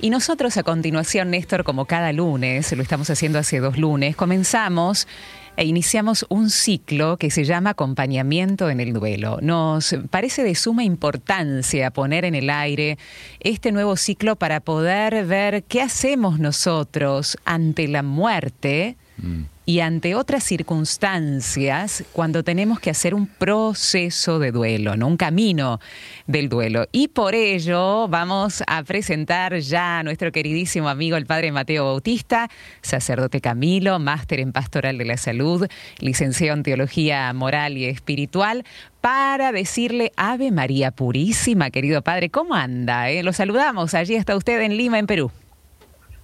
Y nosotros a continuación, Néstor, como cada lunes, lo estamos haciendo hace dos lunes, comenzamos e iniciamos un ciclo que se llama acompañamiento en el duelo. Nos parece de suma importancia poner en el aire este nuevo ciclo para poder ver qué hacemos nosotros ante la muerte. Mm y ante otras circunstancias cuando tenemos que hacer un proceso de duelo, ¿no? un camino del duelo. Y por ello vamos a presentar ya a nuestro queridísimo amigo el padre Mateo Bautista, sacerdote Camilo, máster en pastoral de la salud, licenciado en teología moral y espiritual, para decirle Ave María Purísima, querido padre, ¿cómo anda? Eh? Lo saludamos, allí está usted en Lima, en Perú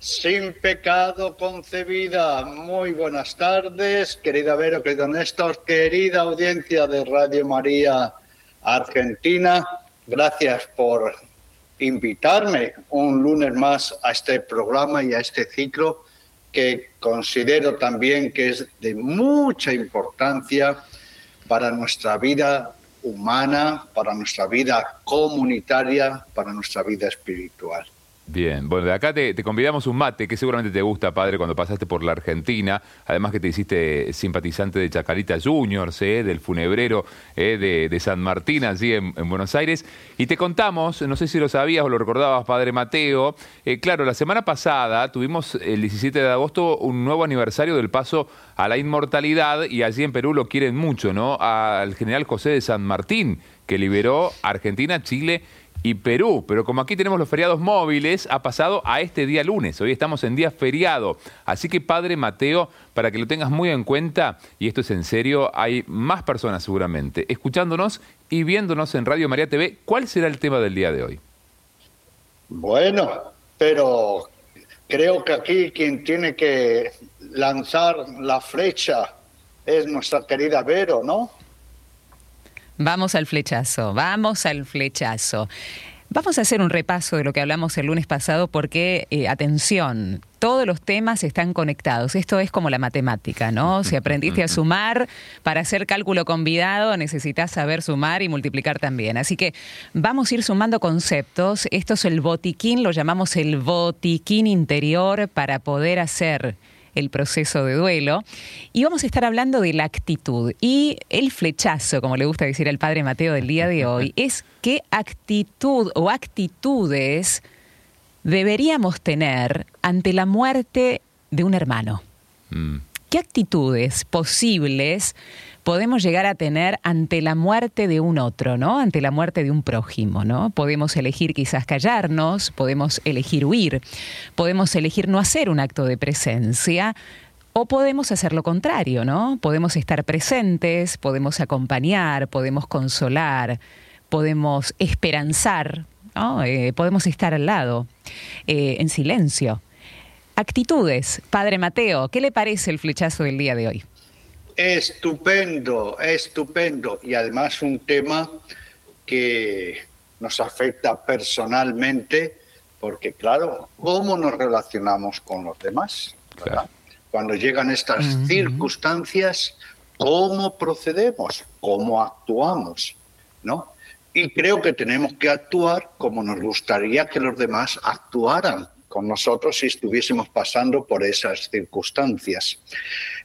sin pecado concebida. Muy buenas tardes, querida Vero, querido Néstor, querida audiencia de Radio María Argentina. Gracias por invitarme un lunes más a este programa y a este ciclo que considero también que es de mucha importancia para nuestra vida humana, para nuestra vida comunitaria, para nuestra vida espiritual. Bien, bueno, de acá te, convidamos un mate que seguramente te gusta, padre, cuando pasaste por la Argentina. Además que te hiciste simpatizante de Chacarita Juniors, eh, del funebrero eh, de, San Martín, allí en, Buenos Aires. Y te contamos, no sé si lo sabías o lo recordabas, padre Mateo. Eh, claro, la semana pasada tuvimos el 17 de agosto un nuevo aniversario del paso a la inmortalidad y allí en Perú lo quieren mucho, ¿no? Al general José de San Martín, que liberó Argentina, Chile y Perú. Pero como aquí tenemos los feriados móviles, ha pasado a este día lunes. Hoy estamos en día feriado. Así que, Padre Mateo, para que lo tengas muy en cuenta, y esto es en serio, hay más personas seguramente escuchándonos y viéndonos en Radio María TV. ¿Cuál será el tema del día de hoy? Bueno, pero creo que aquí quien tiene que lanzar la flecha es nuestra querida Vero, ¿no? Vamos al flechazo, vamos al flechazo. Vamos a hacer un repaso de lo que hablamos el lunes pasado porque, eh, atención, todos los temas están conectados. Esto es como la matemática, ¿no? Si aprendiste a sumar, para hacer cálculo convidado necesitas saber sumar y multiplicar también. Así que vamos a ir sumando conceptos. Esto es el botiquín, lo llamamos el botiquín interior para poder hacer el proceso de duelo. Y vamos a estar hablando de la actitud. Y el flechazo, como le gusta decir al padre Mateo del día de hoy, es qué actitud o actitudes deberíamos tener ante la muerte de un hermano. Mm. ¿Qué actitudes posibles podemos llegar a tener ante la muerte de un otro, ¿no? Ante la muerte de un prójimo, ¿no? Podemos elegir quizás callarnos, podemos elegir huir, podemos elegir no hacer un acto de presencia, o podemos hacer lo contrario, ¿no? Podemos estar presentes, podemos acompañar, podemos consolar, podemos esperanzar, eh, podemos estar al lado, eh, en silencio. Actitudes, Padre Mateo, ¿qué le parece el flechazo del día de hoy? Estupendo, estupendo. Y además un tema que nos afecta personalmente, porque claro, ¿cómo nos relacionamos con los demás? Cuando llegan estas circunstancias, ¿cómo procedemos? ¿Cómo actuamos? ¿No? Y creo que tenemos que actuar como nos gustaría que los demás actuaran con nosotros si estuviésemos pasando por esas circunstancias.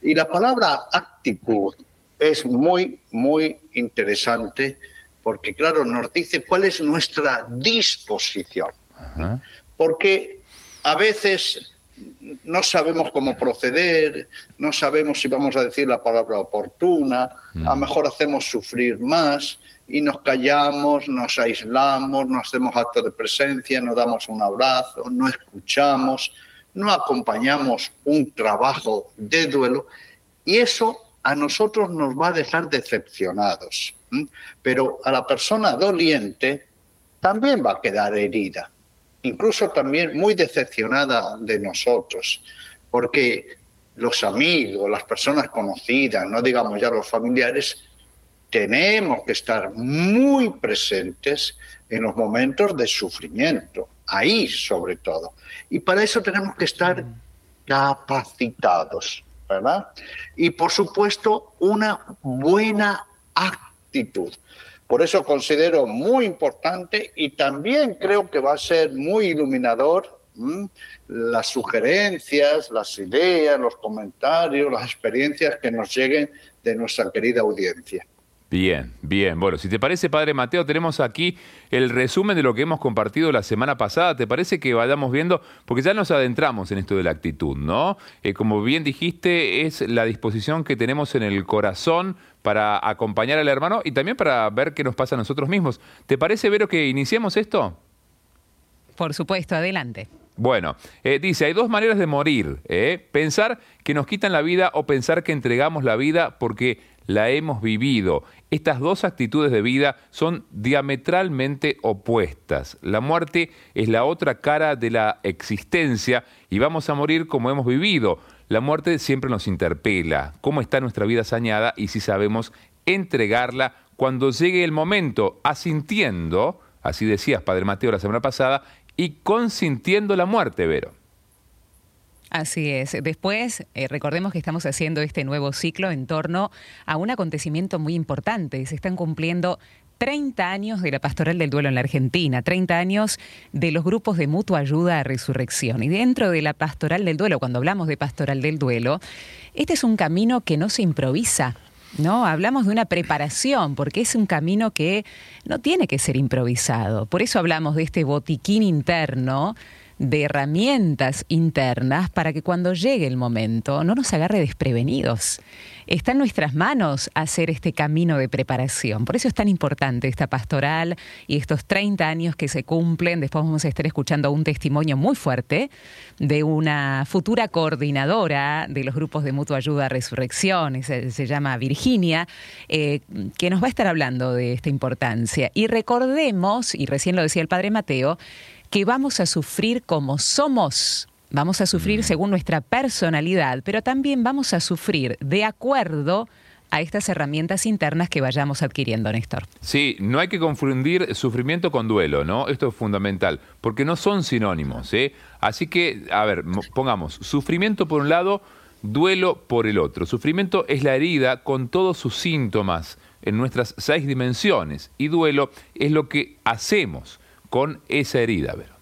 Y la palabra actitud es muy, muy interesante porque, claro, nos dice cuál es nuestra disposición. Porque a veces no sabemos cómo proceder, no sabemos si vamos a decir la palabra oportuna, a lo mm. mejor hacemos sufrir más y nos callamos, nos aislamos, no hacemos acto de presencia, no damos un abrazo, no escuchamos, no acompañamos un trabajo de duelo y eso a nosotros nos va a dejar decepcionados. Pero a la persona doliente también va a quedar herida, incluso también muy decepcionada de nosotros, porque los amigos, las personas conocidas, no digamos ya los familiares, tenemos que estar muy presentes en los momentos de sufrimiento, ahí sobre todo. Y para eso tenemos que estar capacitados, ¿verdad? Y por supuesto, una buena actitud. Por eso considero muy importante y también creo que va a ser muy iluminador las sugerencias, las ideas, los comentarios, las experiencias que nos lleguen de nuestra querida audiencia. Bien, bien. Bueno, si te parece, Padre Mateo, tenemos aquí el resumen de lo que hemos compartido la semana pasada. ¿Te parece que vayamos viendo? Porque ya nos adentramos en esto de la actitud, ¿no? Eh, como bien dijiste, es la disposición que tenemos en el corazón para acompañar al hermano y también para ver qué nos pasa a nosotros mismos. ¿Te parece, Vero, que iniciemos esto? Por supuesto, adelante. Bueno, eh, dice, hay dos maneras de morir. ¿eh? Pensar que nos quitan la vida o pensar que entregamos la vida porque la hemos vivido. Estas dos actitudes de vida son diametralmente opuestas. La muerte es la otra cara de la existencia y vamos a morir como hemos vivido. La muerte siempre nos interpela. ¿Cómo está nuestra vida sañada y si sabemos entregarla cuando llegue el momento, asintiendo, así decías Padre Mateo la semana pasada, y consintiendo la muerte, Vero. Así es. Después, eh, recordemos que estamos haciendo este nuevo ciclo en torno a un acontecimiento muy importante. Se están cumpliendo 30 años de la Pastoral del Duelo en la Argentina, 30 años de los grupos de mutua ayuda a resurrección. Y dentro de la Pastoral del Duelo, cuando hablamos de Pastoral del Duelo, este es un camino que no se improvisa. ¿no? Hablamos de una preparación, porque es un camino que no tiene que ser improvisado. Por eso hablamos de este botiquín interno de herramientas internas para que cuando llegue el momento no nos agarre desprevenidos. Está en nuestras manos hacer este camino de preparación. Por eso es tan importante esta pastoral y estos 30 años que se cumplen. Después vamos a estar escuchando un testimonio muy fuerte de una futura coordinadora de los grupos de mutua ayuda Resurrección, se, llama Virginia, eh, que nos va a estar hablando de esta importancia. Y recordemos, y recién lo decía el Padre Mateo, que vamos a sufrir como somos. Vamos a sufrir mm. según nuestra personalidad, pero también vamos a sufrir de acuerdo a estas herramientas internas que vayamos adquiriendo, Néstor. Sí, no hay que confundir sufrimiento con duelo, ¿no? Esto es fundamental, porque no son sinónimos, ¿eh? Así que, a ver, pongamos, sufrimiento por un lado, duelo por el otro. Sufrimiento es la herida con todos sus síntomas en nuestras seis dimensiones y duelo es lo que hacemos con esa herida, Vero.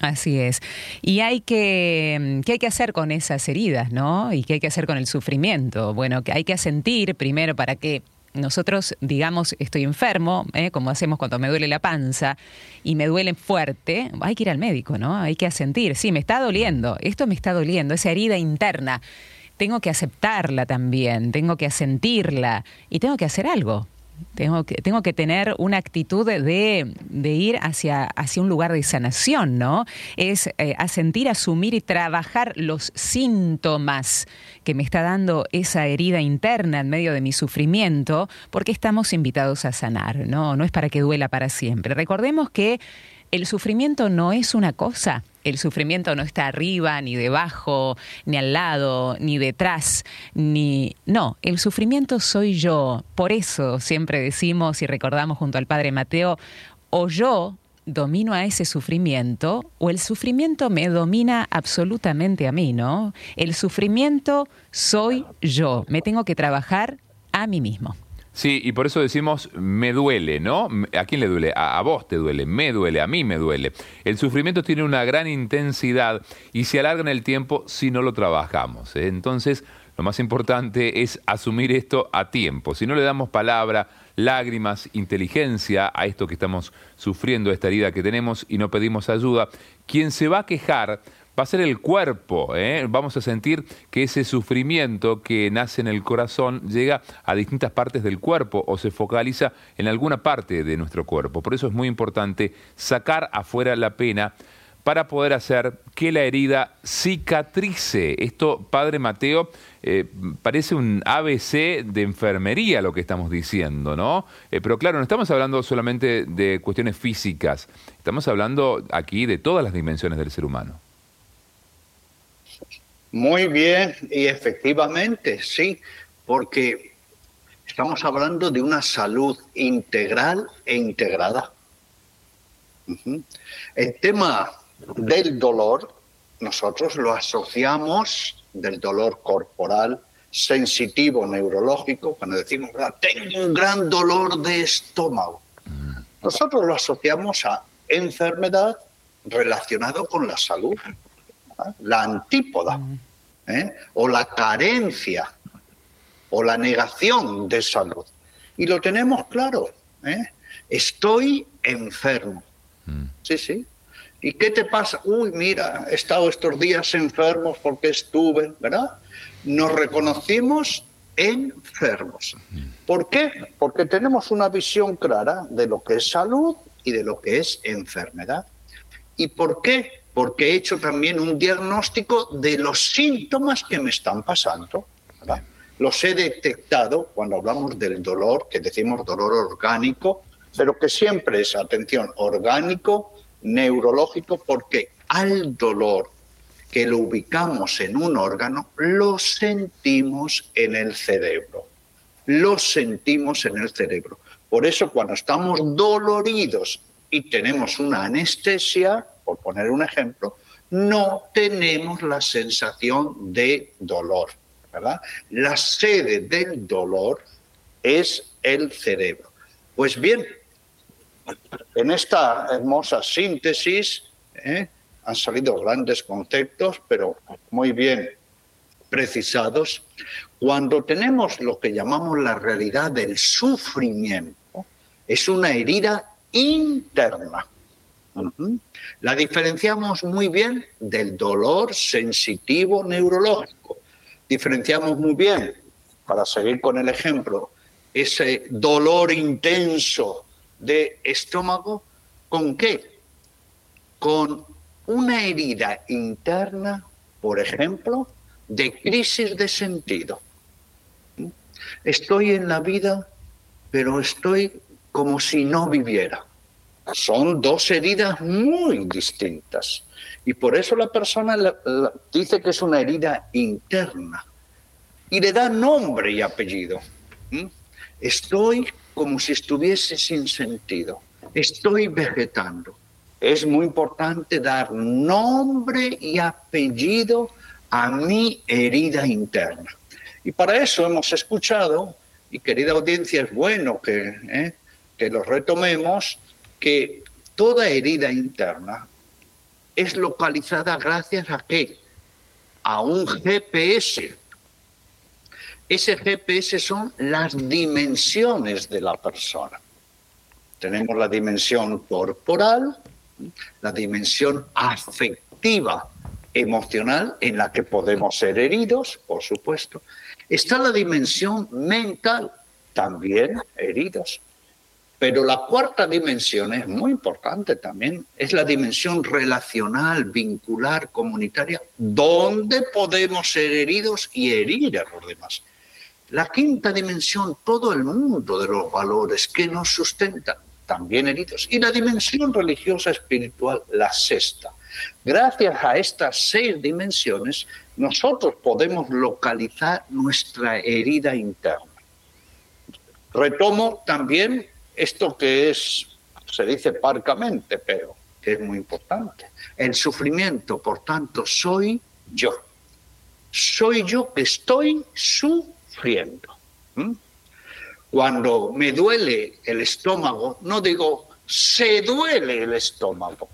Así es. Y hay que, ¿qué hay que hacer con esas heridas, no? Y qué hay que hacer con el sufrimiento. Bueno, que hay que sentir primero para que nosotros digamos estoy enfermo, ¿eh? como hacemos cuando me duele la panza y me duele fuerte, hay que ir al médico, ¿no? Hay que asentir, sí, me está doliendo, esto me está doliendo, esa herida interna, tengo que aceptarla también, tengo que asentirla y tengo que hacer algo. Tengo que, tengo que tener una actitud de, ir hacia, hacia un lugar de sanación, ¿no? Es eh, asentir, asumir y trabajar los síntomas que me está dando esa herida interna en medio de mi sufrimiento, porque estamos invitados a sanar, ¿no? No es para que duela para siempre. Recordemos que el sufrimiento no es una cosa, el sufrimiento no está arriba, ni debajo, ni al lado, ni detrás, ni... No, el sufrimiento soy yo. Por eso siempre decimos y recordamos junto al Padre Mateo, o yo domino a ese sufrimiento o el sufrimiento me domina absolutamente a mí, ¿no? El sufrimiento soy yo, me tengo que trabajar a mí mismo. Sí, y por eso decimos me duele, ¿no? ¿A quién le duele? A, vos te duele, me duele, a mí me duele. El sufrimiento tiene una gran intensidad y se alarga en el tiempo si no lo trabajamos. ¿eh? Entonces, lo más importante es asumir esto a tiempo. Si no le damos palabra, lágrimas, inteligencia a esto que estamos sufriendo, a esta herida que tenemos y no pedimos ayuda, quien se va a quejar va a ser el cuerpo. ¿eh? Vamos a sentir que ese sufrimiento que nace en el corazón llega a distintas partes del cuerpo o se focaliza en alguna parte de nuestro cuerpo. Por eso es muy importante sacar afuera la pena para poder hacer que la herida cicatrice. Esto, Padre Mateo, eh, parece un ABC de enfermería lo que estamos diciendo, ¿no? Eh, pero claro, no estamos hablando solamente de cuestiones físicas, estamos hablando aquí de todas las dimensiones del ser humano. Muy bien, y efectivamente, sí, porque estamos hablando de una salud integral e integrada. El tema del dolor, nosotros lo asociamos del dolor corporal, sensitivo, neurológico, cuando decimos, ah, tengo un gran dolor de estómago. Nosotros lo asociamos a enfermedad relacionado con la salud, la antípoda, ¿eh? o la carencia, o la negación de salud. Y lo tenemos claro. ¿eh? Estoy enfermo. Mm. Sí, sí. ¿Y qué te pasa? Uy, mira, he estado estos días enfermos porque estuve, ¿verdad? Nos reconocimos enfermos. Mm. ¿Por qué? Porque tenemos una visión clara de lo que es salud y de lo que es enfermedad. ¿Y por qué? Porque he hecho también un diagnóstico de los síntomas que me están pasando. Los he detectado cuando hablamos del dolor, que decimos dolor orgánico, pero que siempre es, atención, orgánico, neurológico, porque al dolor que lo ubicamos en un órgano, lo sentimos en el cerebro. Lo sentimos en el cerebro. Por eso cuando estamos doloridos y tenemos una anestesia, por poner un ejemplo, no tenemos la sensación de dolor, ¿verdad? La sede del dolor es el cerebro. Pues bien, en esta hermosa síntesis ¿eh? han salido grandes conceptos, pero muy bien precisados. Cuando tenemos lo que llamamos la realidad del sufrimiento, es una herida interna. La diferenciamos muy bien del dolor sensitivo neurológico. Diferenciamos muy bien, para seguir con el ejemplo, ese dolor intenso de estómago, ¿con qué? Con una herida interna, por ejemplo, de crisis de sentido. Estoy en la vida, pero estoy como si no viviera. Son dos heridas muy distintas. Y por eso la persona dice que es una herida interna. Y le da nombre y apellido. Estoy como si estuviese sin sentido. Estoy vegetando. Es muy importante dar nombre y apellido a mi herida interna. Y para eso hemos escuchado, y querida audiencia, es bueno que, ¿eh? que lo retomemos, que toda herida interna es localizada gracias a qué? A un GPS ese GPS son las dimensiones de la persona. Tenemos la dimensión corporal, la dimensión afectiva, emocional, en la que podemos ser heridos, por supuesto. Está la dimensión mental, también heridos. Pero la cuarta dimensión es muy importante también, es la dimensión relacional, vincular, comunitaria, donde podemos ser heridos y herir a los demás. La quinta dimensión, todo el mundo de los valores que nos sustentan, también heridos. Y la dimensión religiosa espiritual, la sexta. Gracias a estas seis dimensiones, nosotros podemos localizar nuestra herida interna. Retomo también esto que es, se dice parcamente, pero que es muy importante. El sufrimiento, por tanto, soy yo. Soy yo que estoy sufriendo cuando me duele el estómago, no digo se duele el estómago,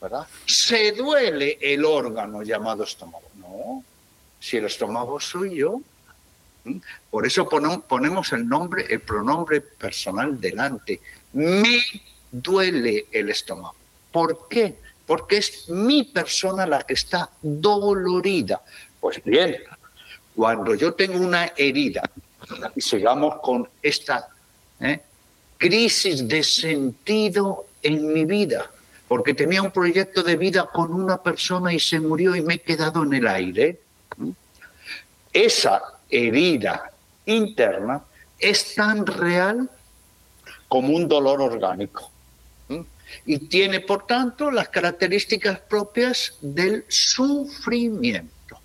¿verdad? Se duele el órgano llamado estómago. No, si el estómago soy yo. Por eso ponemos el nombre, el pronombre personal delante. Me duele el estómago. ¿Por qué? Porque es mi persona la que está dolorida. Pues bien, cuando yo tengo una herida, y sigamos con esta ¿eh? crisis de sentido en mi vida, porque tenía un proyecto de vida con una persona y se murió y me he quedado en el aire, esa herida interna es tan real como un dolor orgánico. Y tiene, por tanto, las características propias del sufrimiento.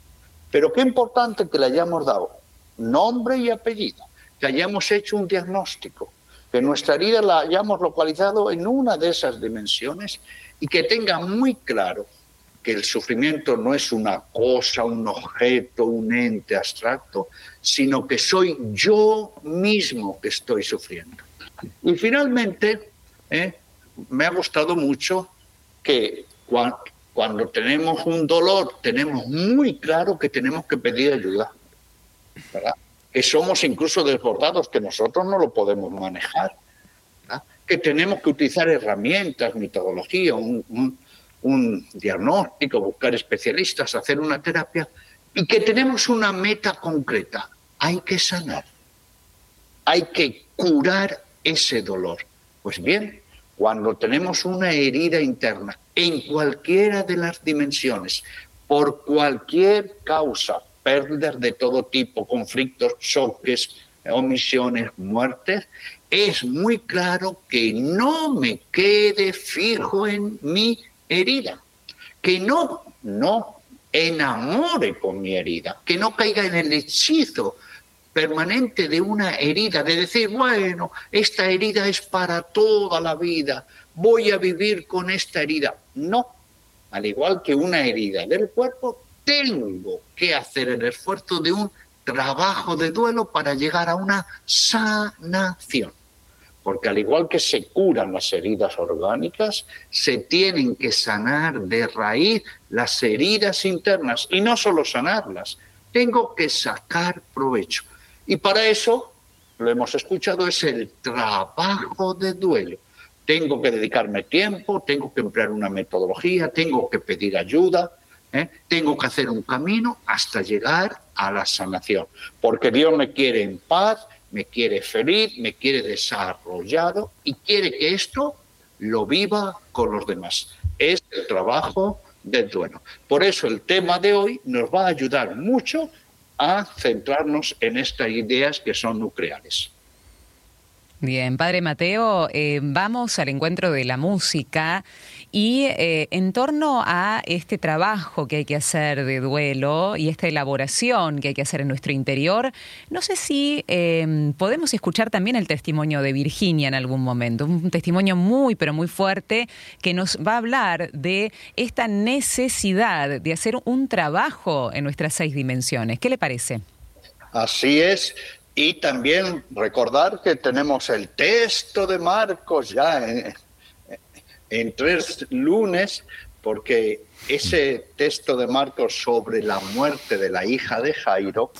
Pero qué importante que le hayamos dado nombre y apellido, que hayamos hecho un diagnóstico, que nuestra herida la hayamos localizado en una de esas dimensiones y que tenga muy claro que el sufrimiento no es una cosa, un objeto, un ente abstracto, sino que soy yo mismo que estoy sufriendo. Y finalmente, eh, me ha gustado mucho que Cuando, tenemos un dolor, tenemos muy claro que tenemos que pedir ayuda. Que somos incluso desbordados, que nosotros no lo podemos manejar. Que tenemos que utilizar herramientas, metodología, un diagnóstico, buscar especialistas, hacer una terapia y que tenemos una meta concreta. Hay que sanar. Hay que curar ese dolor. Pues bien, cuando tenemos una herida interna en cualquiera de las dimensiones, por cualquier causa, pérdidas de todo tipo, conflictos, choques, omisiones, muertes, es muy claro que no me quede fijo en mi herida, que no, no enamore con mi herida, que no caiga en el hechizo permanente de una herida, de decir, bueno, esta herida es para toda la vida, voy a vivir con esta herida. No, al igual que una herida del cuerpo, tengo que hacer el esfuerzo de un trabajo de duelo para llegar a una sanación porque al igual que se curan las heridas orgánicas, se tienen que sanar de raíz las heridas internas y no solo sanarlas, tengo que sacar provecho. Y para eso, lo hemos escuchado, es el trabajo de duelo. Tengo que dedicarme tiempo, tengo que emplear una metodología, tengo que pedir ayuda, ¿eh? tengo que hacer un camino hasta llegar a la sanación, porque Dios me quiere en paz me quiere feliz, me quiere desarrollado y quiere que esto lo viva con los demás. Es el trabajo del duelo. Por eso el tema de hoy nos va a ayudar mucho a centrarnos en estas ideas que son nucleares. Bien, Padre Mateo, eh, vamos al encuentro de la música y eh, en torno a este trabajo que hay que hacer de duelo y esta elaboración que hay que hacer en nuestro interior, no sé si em, podemos escuchar también el testimonio de Virginia en algún momento, un testimonio muy, pero muy fuerte que nos va a hablar de esta necesidad de hacer un trabajo en nuestras seis dimensiones. ¿Qué le parece? Así es. Y también recordar que tenemos el texto de Marcos ya en, tres lunes, porque ese texto de Marcos sobre la muerte de la hija de Jairo,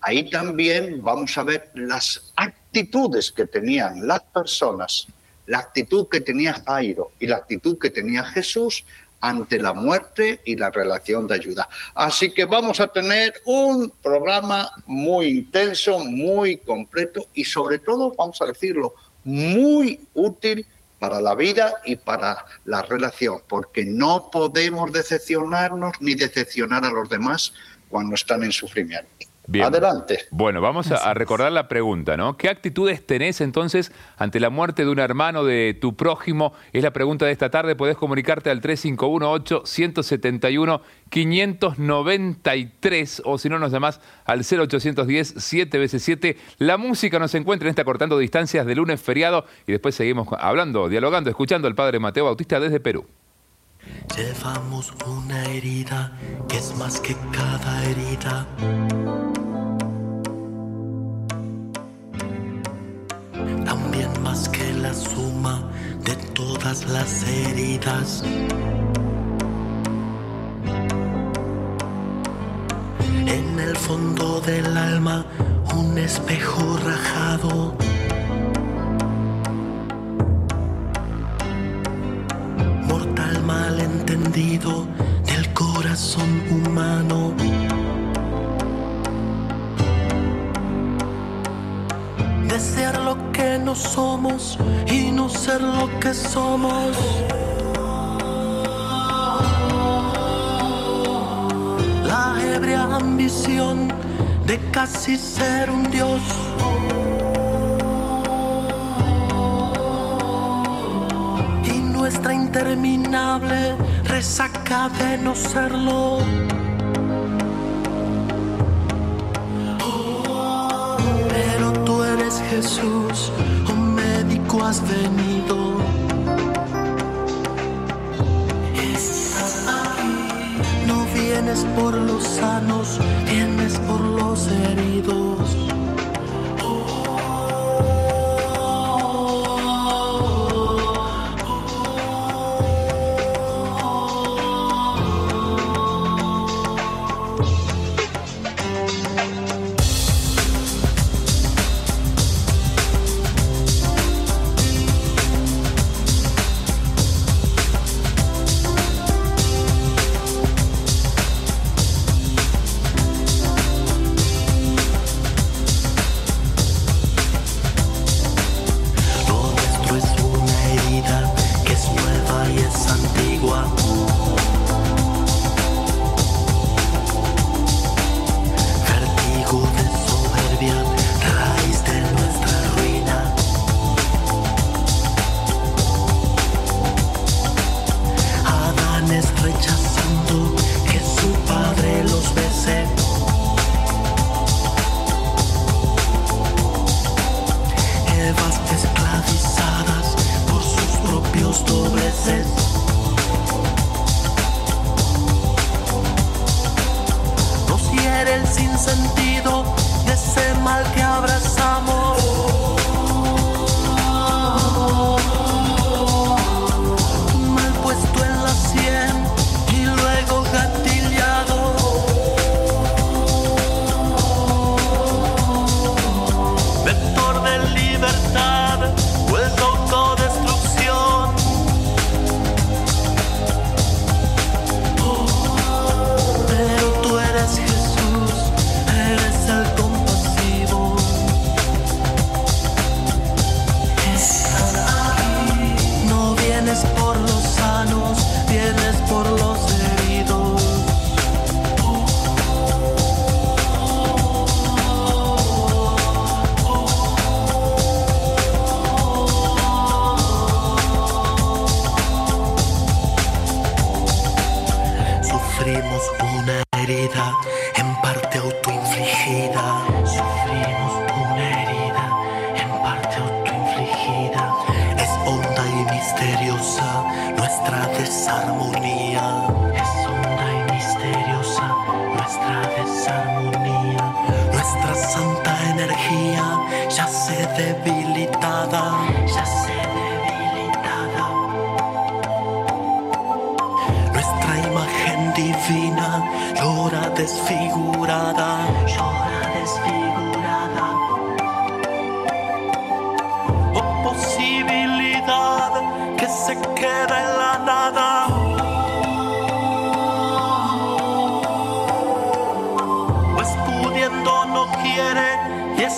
ahí también vamos a ver las actitudes que tenían las personas, la actitud que tenía Jairo y la actitud que tenía Jesús ante la muerte y la relación de ayuda. Así que vamos a tener un programa muy intenso, muy completo y sobre todo, vamos a decirlo, muy útil para la vida y para la relación, porque no podemos decepcionarnos ni decepcionar a los demás cuando están en sufrimiento. Adelante. Bueno, vamos a, recordar la pregunta, ¿no? ¿Qué actitudes tenés entonces ante la muerte de un hermano de tu prójimo? Es la pregunta de esta tarde. Podés comunicarte al 351-8-171-593 o si no nos llamás al 0810 7 veces 7. La música nos encuentra en esta cortando distancias de lunes feriado y después seguimos hablando, dialogando, escuchando al padre Mateo Bautista desde Perú. Llevamos una herida que es más que cada herida también más que la suma de todas las heridas. En el fondo del alma, un espejo rajado. Mortal malentendido del corazón humano. Desear lo que no somos y no ser lo que somos. La ebria ambición de casi ser un dios. Y nuestra interminable resaca de no serlo. Jesús, oh médico has venido. Estás. No vienes por los sanos, vienes por los heridos.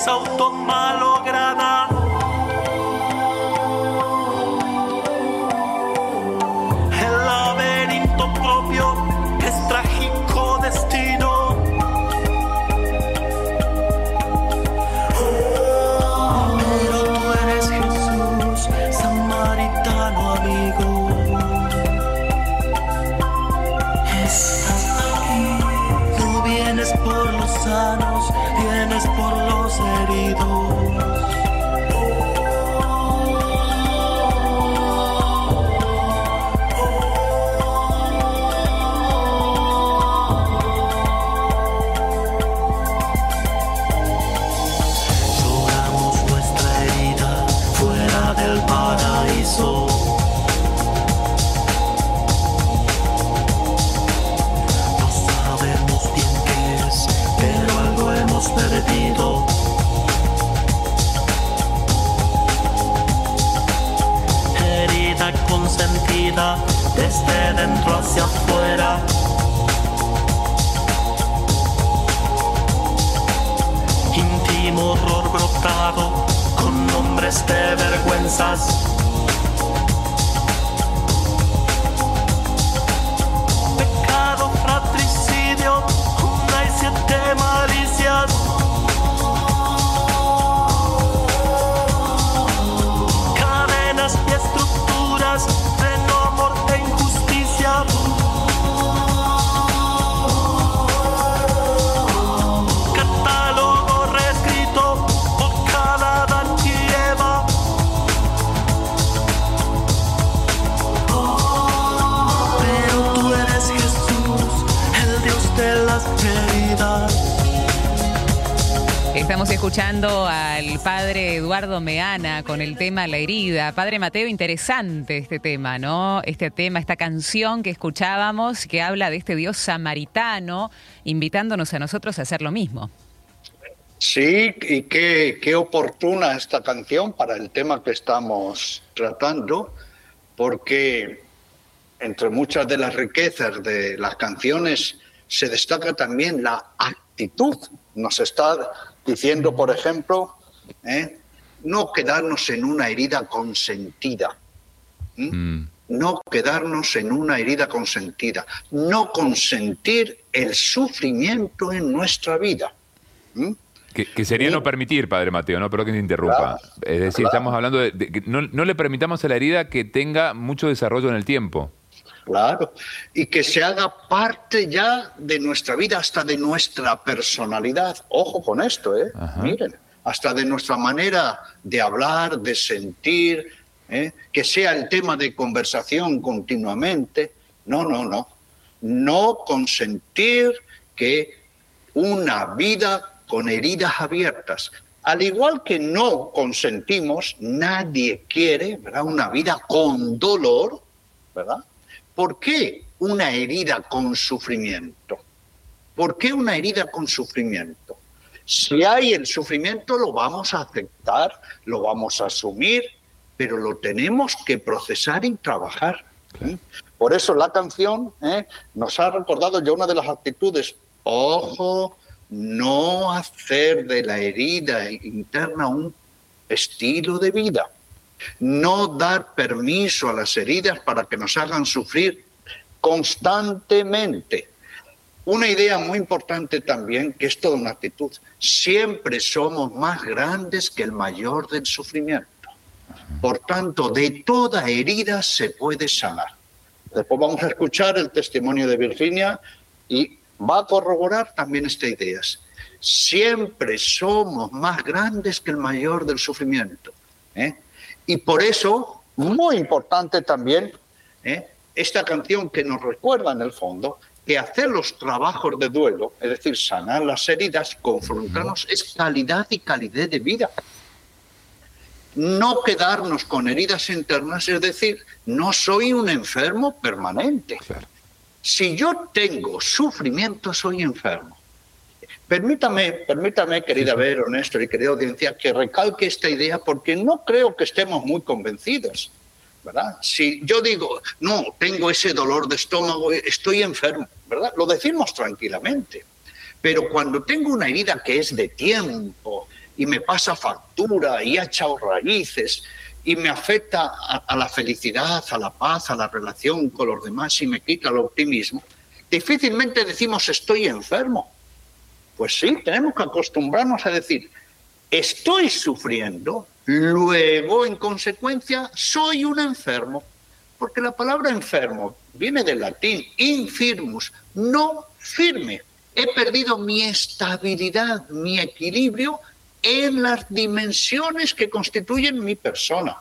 Y nombres de vergüenzas. Pecado, fratricidio, una y siete malicias. Estamos escuchando al padre Eduardo Meana con el tema La herida. Padre Mateo, interesante este tema, ¿no? Este tema, esta canción que escuchábamos que habla de este Dios samaritano invitándonos a nosotros a hacer lo mismo. Sí, y qué, qué oportuna esta canción para el tema que estamos tratando, porque entre muchas de las riquezas de las canciones se destaca también la actitud. Nos está diciendo, por ejemplo, ¿eh? no quedarnos en una herida consentida. ¿m? Mm. No quedarnos en una herida consentida. No consentir el sufrimiento en nuestra vida. ¿m? Que, que sería Sí. no permitir, Padre Mateo, no, pero que te interrumpa. Claro, es decir, claro. estamos hablando de, de que no, no le permitamos a la herida que tenga mucho desarrollo en el tiempo. Claro, y que se haga parte ya de nuestra vida, hasta de nuestra personalidad. Ojo con esto, ¿eh? Ajá. Miren, hasta de nuestra manera de hablar, de sentir, ¿eh? que sea el tema de conversación continuamente. No, no, no. No consentir que una vida con heridas abiertas. Al igual que no consentimos, nadie quiere ¿verdad? una vida con dolor, ¿verdad? ¿Por qué una herida con sufrimiento? ¿Por qué una herida con sufrimiento? Si hay el sufrimiento, lo vamos a aceptar, lo vamos a asumir, pero lo tenemos que procesar y trabajar. Por eso la canción ¿eh? nos ha recordado ya una de las actitudes. Ojo, no hacer de la herida interna un estilo de vida. No dar permiso a las heridas para que nos hagan sufrir constantemente. Una idea muy importante también, que es toda una actitud. Siempre somos más grandes que el mayor del sufrimiento. Por tanto, de toda herida se puede sanar. Después vamos a escuchar el testimonio de Virginia y va a corroborar también esta idea. Siempre somos más grandes que el mayor del sufrimiento. ¿eh? Y por eso, muy importante también, ¿eh? esta canción que nos recuerda en el fondo que hacer los trabajos de duelo, es decir, sanar las heridas, confrontarnos, es calidad y calidad de vida. No quedarnos con heridas internas, es decir, no soy un enfermo permanente. Si yo tengo sufrimiento, soy enfermo. Permítame, permítame, querida Vero, Néstor y querida audiencia, que recalque esta idea porque no creo que estemos muy convencidos. ¿verdad? Si yo digo, no, tengo ese dolor de estómago, estoy enfermo, ¿verdad? Lo decimos tranquilamente. Pero cuando tengo una herida que es de tiempo y me pasa factura y ha echado raíces y me afecta a, a la felicidad, a la paz, a la relación con los demás y me quita el optimismo, difícilmente decimos estoy enfermo. Pues sí, tenemos que acostumbrarnos a decir, estoy sufriendo, Luego, en consecuencia, soy un enfermo, porque la palabra enfermo viene del latín infirmus, no firme. He perdido mi estabilidad, mi equilibrio en las dimensiones que constituyen mi persona.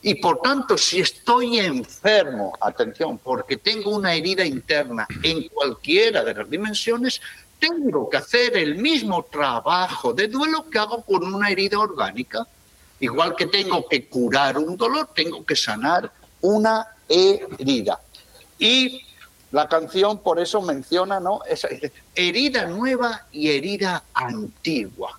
Y por tanto, si estoy enfermo, atención, porque tengo una herida interna en cualquiera de las dimensiones, tengo que hacer el mismo trabajo de duelo que hago con una herida orgánica. Igual que tengo que curar un dolor, tengo que sanar una herida. Y la canción por eso menciona, ¿no? Herida nueva y herida antigua.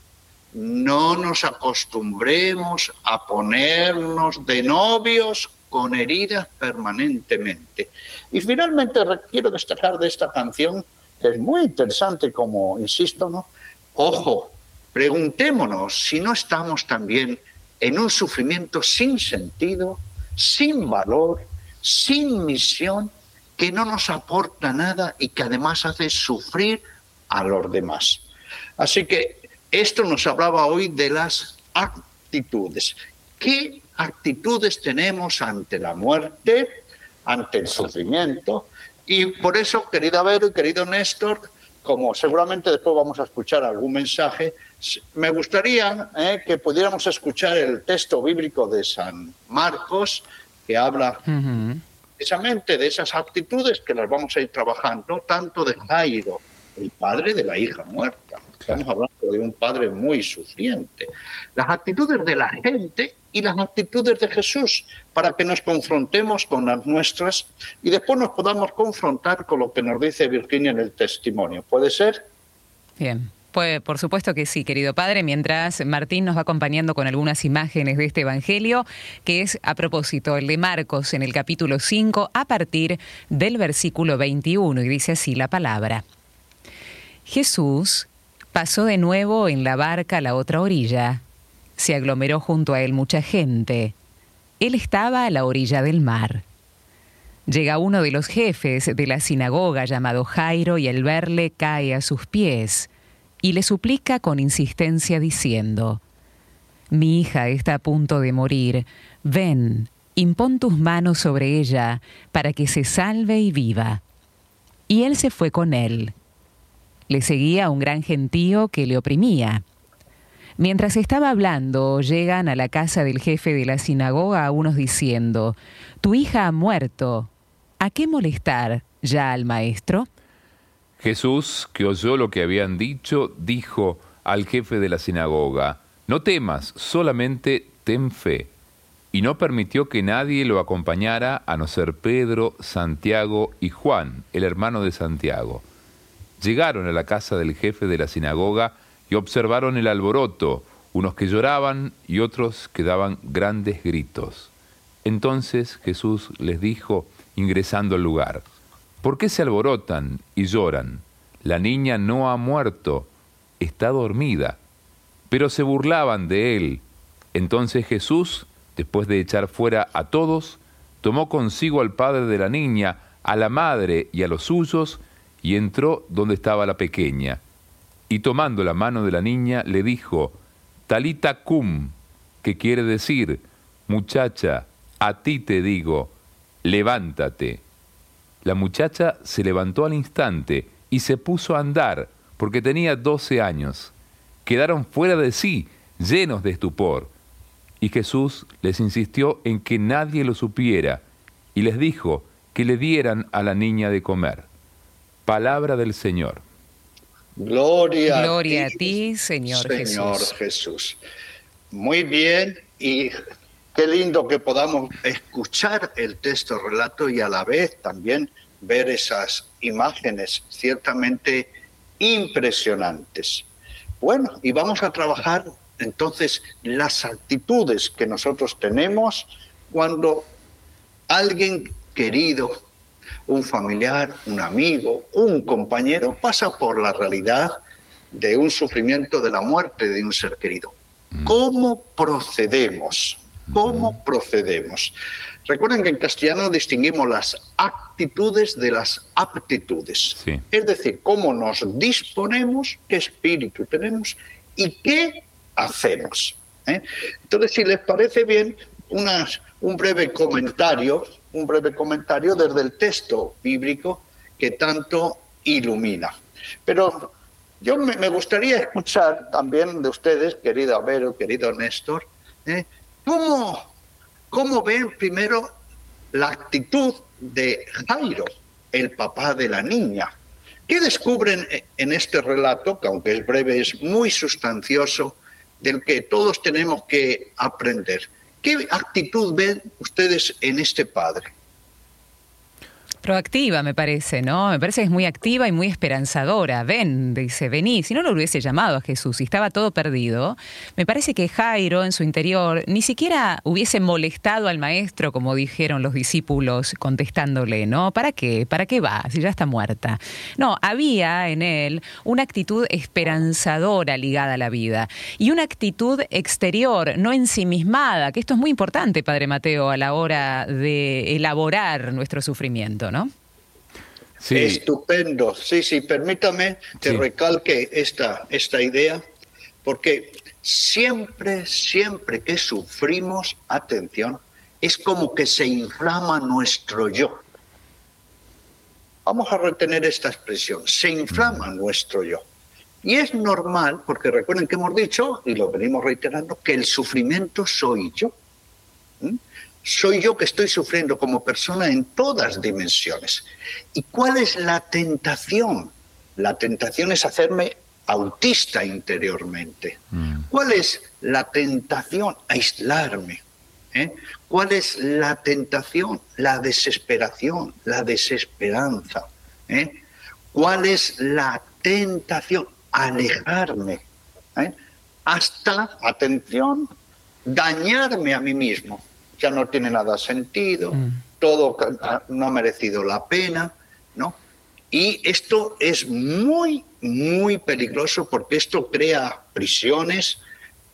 No nos acostumbremos a ponernos de novios con heridas permanentemente. Y finalmente quiero destacar de esta canción, es muy interesante, como insisto, ¿no? Ojo, preguntémonos si no estamos también en un sufrimiento sin sentido, sin valor, sin misión, que no nos aporta nada y que además hace sufrir a los demás. Así que esto nos hablaba hoy de las actitudes. ¿Qué actitudes tenemos ante la muerte, ante el sufrimiento? Y por eso, querida Vero y querido Néstor, como seguramente después vamos a escuchar algún mensaje, me gustaría eh, que pudiéramos escuchar el texto bíblico de San Marcos, que habla precisamente de esas actitudes que las vamos a ir trabajando, tanto de Jairo, el padre de la hija muerta. Estamos hablando de un padre muy sufriente. Las actitudes de la gente y las actitudes de Jesús, para que nos confrontemos con las nuestras y después nos podamos confrontar con lo que nos dice Virginia en el testimonio. ¿Puede ser? Bien. Pues por supuesto que sí, querido padre, mientras Martín nos va acompañando con algunas imágenes de este Evangelio, que es a propósito el de Marcos en el capítulo 5, a partir del versículo 21, y dice así la palabra. Jesús pasó de nuevo en la barca a la otra orilla. Se aglomeró junto a él mucha gente. Él estaba a la orilla del mar. Llega uno de los jefes de la sinagoga llamado Jairo y al verle cae a sus pies y le suplica con insistencia diciendo, Mi hija está a punto de morir, ven, impón tus manos sobre ella para que se salve y viva. Y él se fue con él. Le seguía un gran gentío que le oprimía. Mientras estaba hablando, llegan a la casa del jefe de la sinagoga unos diciendo, Tu hija ha muerto. ¿A qué molestar ya al maestro? Jesús, que oyó lo que habían dicho, dijo al jefe de la sinagoga, No temas, solamente ten fe. Y no permitió que nadie lo acompañara a no ser Pedro, Santiago y Juan, el hermano de Santiago. Llegaron a la casa del jefe de la sinagoga y observaron el alboroto, unos que lloraban y otros que daban grandes gritos. Entonces Jesús les dijo, ingresando al lugar, ¿por qué se alborotan y lloran? La niña no ha muerto, está dormida. Pero se burlaban de él. Entonces Jesús, después de echar fuera a todos, tomó consigo al padre de la niña, a la madre y a los suyos, y entró donde estaba la pequeña. Y tomando la mano de la niña, le dijo, Talita cum, que quiere decir, muchacha, a ti te digo, levántate. La muchacha se levantó al instante y se puso a andar, porque tenía doce años. Quedaron fuera de sí, llenos de estupor. Y Jesús les insistió en que nadie lo supiera, y les dijo que le dieran a la niña de comer. Palabra del Señor. Gloria, Gloria a ti, Señor, Señor Jesús. Jesús. Muy bien, y qué lindo que podamos escuchar el texto relato y a la vez también ver esas imágenes ciertamente impresionantes. Bueno, y vamos a trabajar entonces las actitudes que nosotros tenemos cuando alguien querido, un familiar, un amigo, un compañero pasa por la realidad de un sufrimiento de la muerte de un ser querido. ¿Cómo procedemos? ¿Cómo procedemos? Recuerden que en castellano distinguimos las actitudes de las aptitudes. Sí. Es decir, cómo nos disponemos, qué espíritu tenemos y qué hacemos. ¿eh? Entonces, si les parece bien, unas- un breve comentario, un breve comentario desde el texto bíblico que tanto ilumina. Pero yo me, gustaría escuchar también de ustedes, querido Abel, querido Néstor, ¿eh? ¿cómo, cómo ven primero la actitud de Jairo, el papá de la niña? ¿Qué descubren en este relato, que aunque es breve, es muy sustancioso, del que todos tenemos que aprender? ¿Qué actitud ven ustedes en este padre? Proactiva, me parece, ¿no? Me parece que es muy activa y muy esperanzadora. Ven, dice, vení. Si no lo hubiese llamado a Jesús y estaba todo perdido, me parece que Jairo en su interior ni siquiera hubiese molestado al maestro, como dijeron los discípulos contestándole, ¿no? ¿Para qué? ¿Para qué va? Si ya está muerta. No, había en él una actitud esperanzadora ligada a la vida y una actitud exterior, no ensimismada, que esto es muy importante, Padre Mateo, a la hora de elaborar nuestro sufrimiento. Sí, Estupendo. Sí, sí, permítame que Sí. recalque esta, esta idea, porque siempre, siempre que sufrimos, atención, es como que se inflama nuestro yo. Vamos a retener esta expresión, se inflama nuestro yo. Y es normal, porque recuerden que hemos dicho, y lo venimos reiterando, que el sufrimiento soy yo. ¿Mm? Soy yo que estoy sufriendo como persona en todas dimensiones. ¿Y cuál es la tentación? La tentación es hacerme autista interiormente. ¿Cuál es la tentación? Aislarme. ¿eh? ¿Cuál es la tentación? La desesperación, la desesperanza. ¿eh? ¿Cuál es la tentación? Alejarme. ¿eh? Hasta, atención, dañarme a mí mismo. Ya no tiene nada sentido, todo ca- no ha merecido la pena, ¿no? Y esto es muy, muy peligroso porque esto crea prisiones,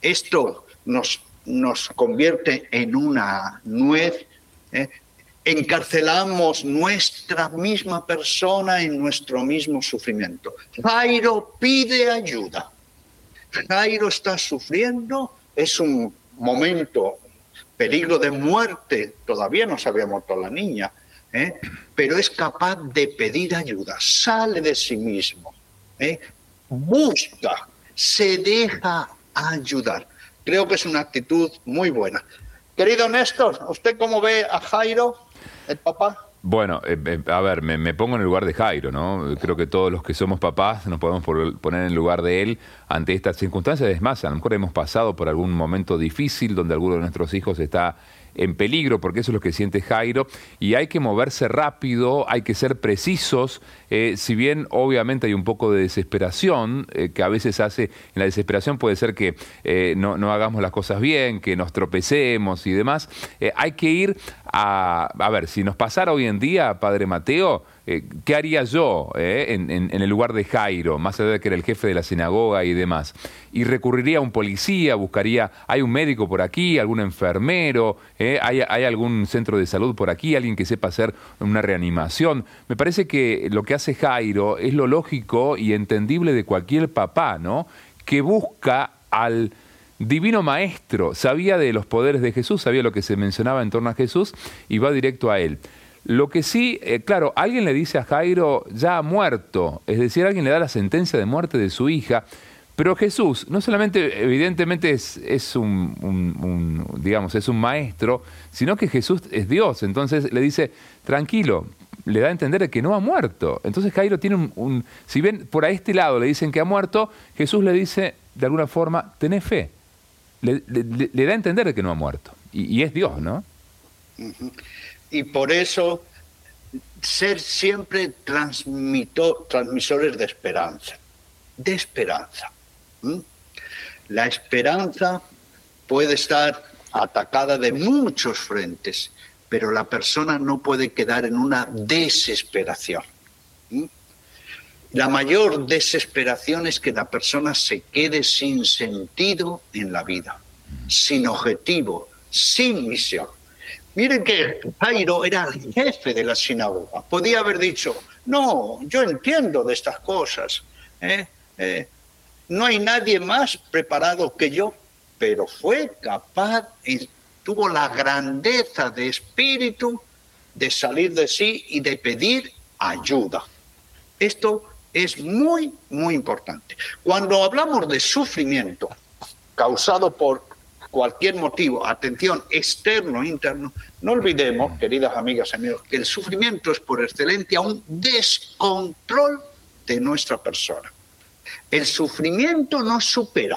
esto nos, nos convierte en una nuez, ¿eh? encarcelamos nuestra misma persona en nuestro mismo sufrimiento. Jairo pide ayuda. Jairo está sufriendo, es un momento, peligro de muerte, todavía no se había muerto la niña, ¿eh? pero es capaz de pedir ayuda, sale de sí mismo, ¿eh? busca, se deja ayudar. Creo que es una actitud muy buena. Querido Néstor, ¿usted cómo ve a Jairo, el papá? Bueno, eh, eh, a ver, me, pongo en el lugar de Jairo, ¿no? Creo que todos los que somos papás nos podemos poner en el lugar de él ante estas circunstancias. Es más, a lo mejor hemos pasado por algún momento difícil donde alguno de nuestros hijos está en peligro, porque eso es lo que siente Jairo, y hay que moverse rápido, hay que ser precisos, eh, si bien obviamente hay un poco de desesperación, eh, que a veces hace, en la desesperación puede ser que eh, no, no, hagamos las cosas bien, que nos tropecemos y demás, hay que ir a, a ver, si nos pasara hoy en día, Padre Mateo, ¿qué haría yo eh, en, el lugar de Jairo, más allá de que era el jefe de la sinagoga y demás? Y recurriría a un policía, buscaría, hay un médico por aquí, algún enfermero, ¿Hay, hay, algún centro de salud por aquí, alguien que sepa hacer una reanimación. Me parece que lo que hace Jairo es lo lógico y entendible de cualquier papá, ¿no? Que busca al divino maestro, sabía de los poderes de Jesús, sabía lo que se mencionaba en torno a Jesús y va directo a él. Lo que sí, eh, claro, alguien le dice a Jairo, ya ha muerto, es decir, alguien le da la sentencia de muerte de su hija, pero Jesús no solamente evidentemente es, un, digamos, es un maestro, sino que Jesús es Dios, entonces le dice, tranquilo, le da a entender que no ha muerto. Entonces Jairo tiene un, si bien por a este lado le dicen que ha muerto, Jesús le dice, de alguna forma, tenés fe. Le, da a entender que no ha muerto. Y, es Dios, ¿no? y por eso ser siempre transmisores de esperanza, de esperanza. La esperanza puede estar atacada de muchos frentes, pero la persona no puede quedar en una desesperación. La mayor desesperación es que la persona se quede sin sentido en la vida, sin objetivo, sin misión. Miren que Jairo era el jefe de la sinagoga. Podía haber dicho, no, yo entiendo de estas cosas. ¿eh? Eh, no hay nadie más preparado que yo, pero fue capaz tuvo la grandeza de espíritu de salir de sí y de pedir ayuda. Esto es muy, muy importante. Cuando hablamos de sufrimiento causado por cualquier motivo, atención, externo, interno, no olvidemos, queridas amigas y amigos, que el sufrimiento es por excelencia un descontrol de nuestra persona. El sufrimiento nos supera.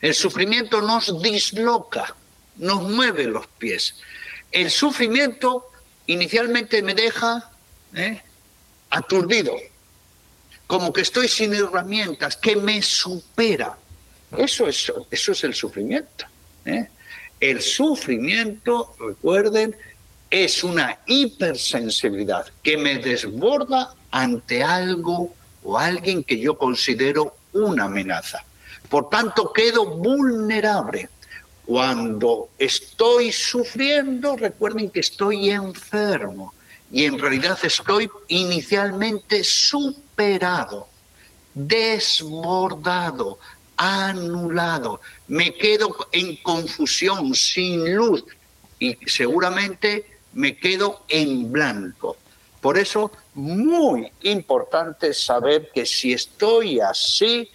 El sufrimiento nos disloca, nos mueve los pies. El sufrimiento inicialmente me deja ¿eh? aturdido, como que estoy sin herramientas, que me supera. Eso es, eso es el sufrimiento. ¿eh? El sufrimiento, recuerden, es una hipersensibilidad que me desborda ante algo o alguien que yo considero una amenaza. Por tanto, quedo vulnerable. Cuando estoy sufriendo, recuerden que estoy enfermo. Y en realidad estoy inicialmente superado, desbordado, anulado, me quedo en confusión, sin luz. Y seguramente me quedo en blanco. Por eso, muy importante saber que si estoy así,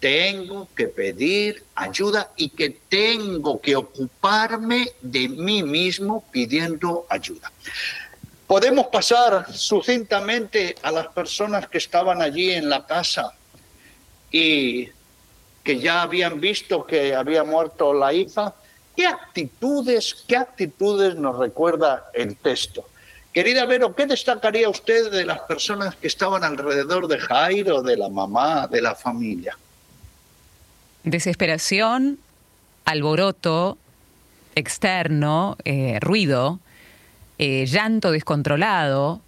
tengo que pedir ayuda y que tengo que ocuparme de mí mismo pidiendo ayuda. Podemos pasar sucintamente a las personas que estaban allí en la casa y que ya habían visto que había muerto la hija. ¿Qué actitudes, qué actitudes nos recuerda el texto? Querida Vero, ¿qué destacaría usted de las personas que estaban alrededor de Jairo, de la mamá, de la familia? Desesperación, alboroto externo, eh, ruido, eh, llanto descontrolado,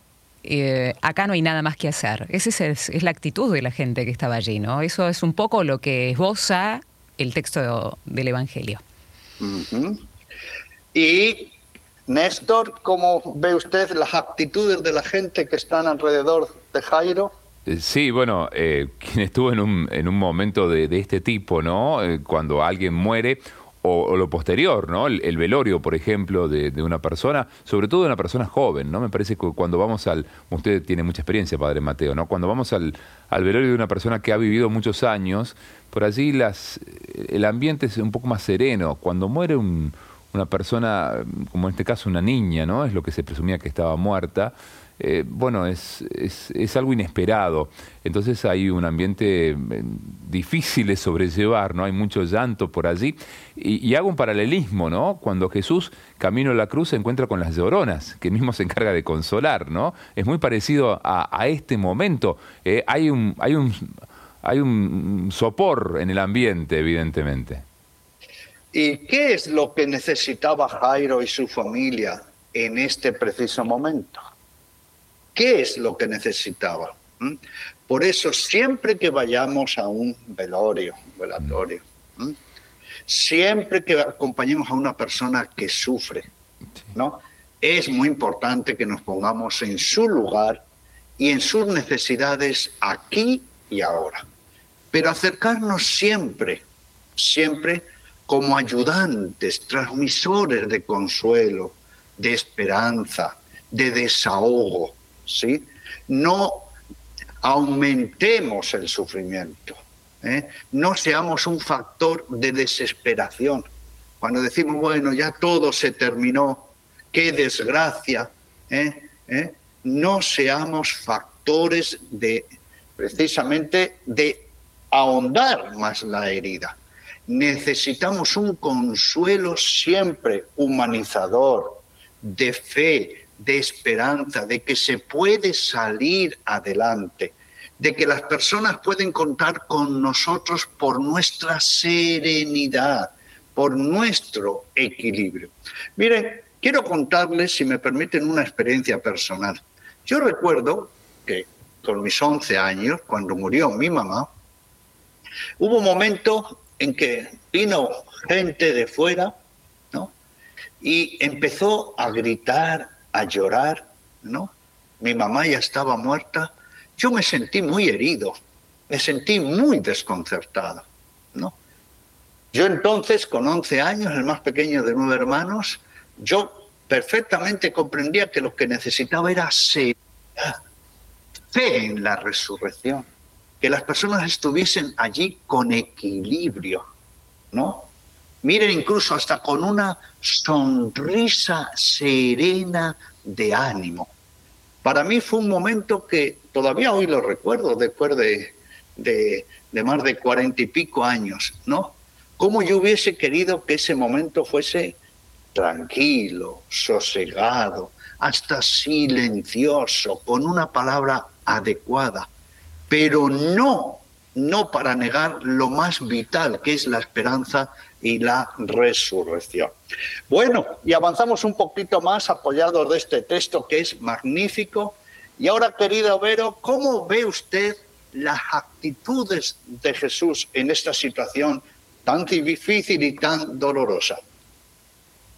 eh, acá no hay nada más que hacer. Esa es, la actitud de la gente que estaba allí, ¿no? Eso es un poco lo que esboza el texto del Evangelio. Y Néstor, ¿cómo ve usted las actitudes de la gente que están alrededor de Jairo? Eh, sí, bueno, eh, quien estuvo en un, en un momento de, de este tipo, ¿no? cuando alguien muere o, lo posterior, ¿no? El, velorio, por ejemplo, de, una persona, sobre todo de una persona joven, ¿no? Me parece que cuando vamos al, usted tiene mucha experiencia, Padre Mateo, ¿no? Cuando vamos al, al velorio de una persona que ha vivido muchos años, por allí las, el ambiente es un poco más sereno. Cuando muere un, una persona, como en este caso una niña, ¿no? Es lo que se presumía que estaba muerta. Eh, bueno, es, es, algo inesperado. Entonces hay un ambiente eh, difícil de sobrellevar, ¿no? Hay mucho llanto por allí. Y, hago un paralelismo, ¿no? Cuando Jesús, camino a la cruz, se encuentra con las lloronas, que mismo se encarga de consolar, ¿no? Es muy parecido a, este momento. Eh, hay, un, hay, un, hay un sopor en el ambiente, evidentemente. ¿Y qué es lo que necesitaba Jairo y su familia en este preciso momento? ¿Qué es lo que necesitaba? ¿Mm? Por eso, siempre que vayamos a un velorio, velatorio, ¿Mm? siempre que acompañemos a una persona que sufre, ¿no? Es muy importante que nos pongamos en su lugar y en sus necesidades aquí y ahora. Pero acercarnos siempre, siempre como ayudantes, transmisores de consuelo, de esperanza, de desahogo, ¿sí? No aumentemos el sufrimiento, ¿eh? no seamos un factor de desesperación. Cuando decimos, bueno, ya todo se terminó, qué desgracia, ¿eh? ¿Eh? no seamos factores de precisamente de ahondar más la herida necesitamos un consuelo siempre humanizador, de fe, de esperanza, de que se puede salir adelante, de que las personas pueden contar con nosotros por nuestra serenidad, por nuestro equilibrio. Miren, quiero contarles, si me permiten, una experiencia personal. Yo recuerdo que con mis 11 años, cuando murió mi mamá, hubo un momento en que vino gente de fuera. Y empezó a gritar, a llorar, ¿no? Mi mamá ya estaba muerta. Yo me sentí muy herido, me sentí muy desconcertado, ¿no? Yo entonces, con 11 años, el más pequeño de nueve hermanos, yo perfectamente comprendía que lo que necesitaba era fe en la resurrección que las personas estuviesen allí con equilibrio, ¿no? Miren, incluso hasta con una sonrisa serena de ánimo. Para mí fue un momento que todavía hoy lo recuerdo, después de, de, de más de cuarenta y pico años, ¿no? Cómo yo hubiese querido que ese momento fuese tranquilo, sosegado, hasta silencioso, con una palabra adecuada, pero no, no para negar lo más vital, que es la esperanza y la resurrección. Bueno, y avanzamos un poquito más apoyados de este texto que es magnífico. Y ahora, querido Vero, ¿cómo ve usted las actitudes de Jesús en esta situación tan difícil y tan dolorosa?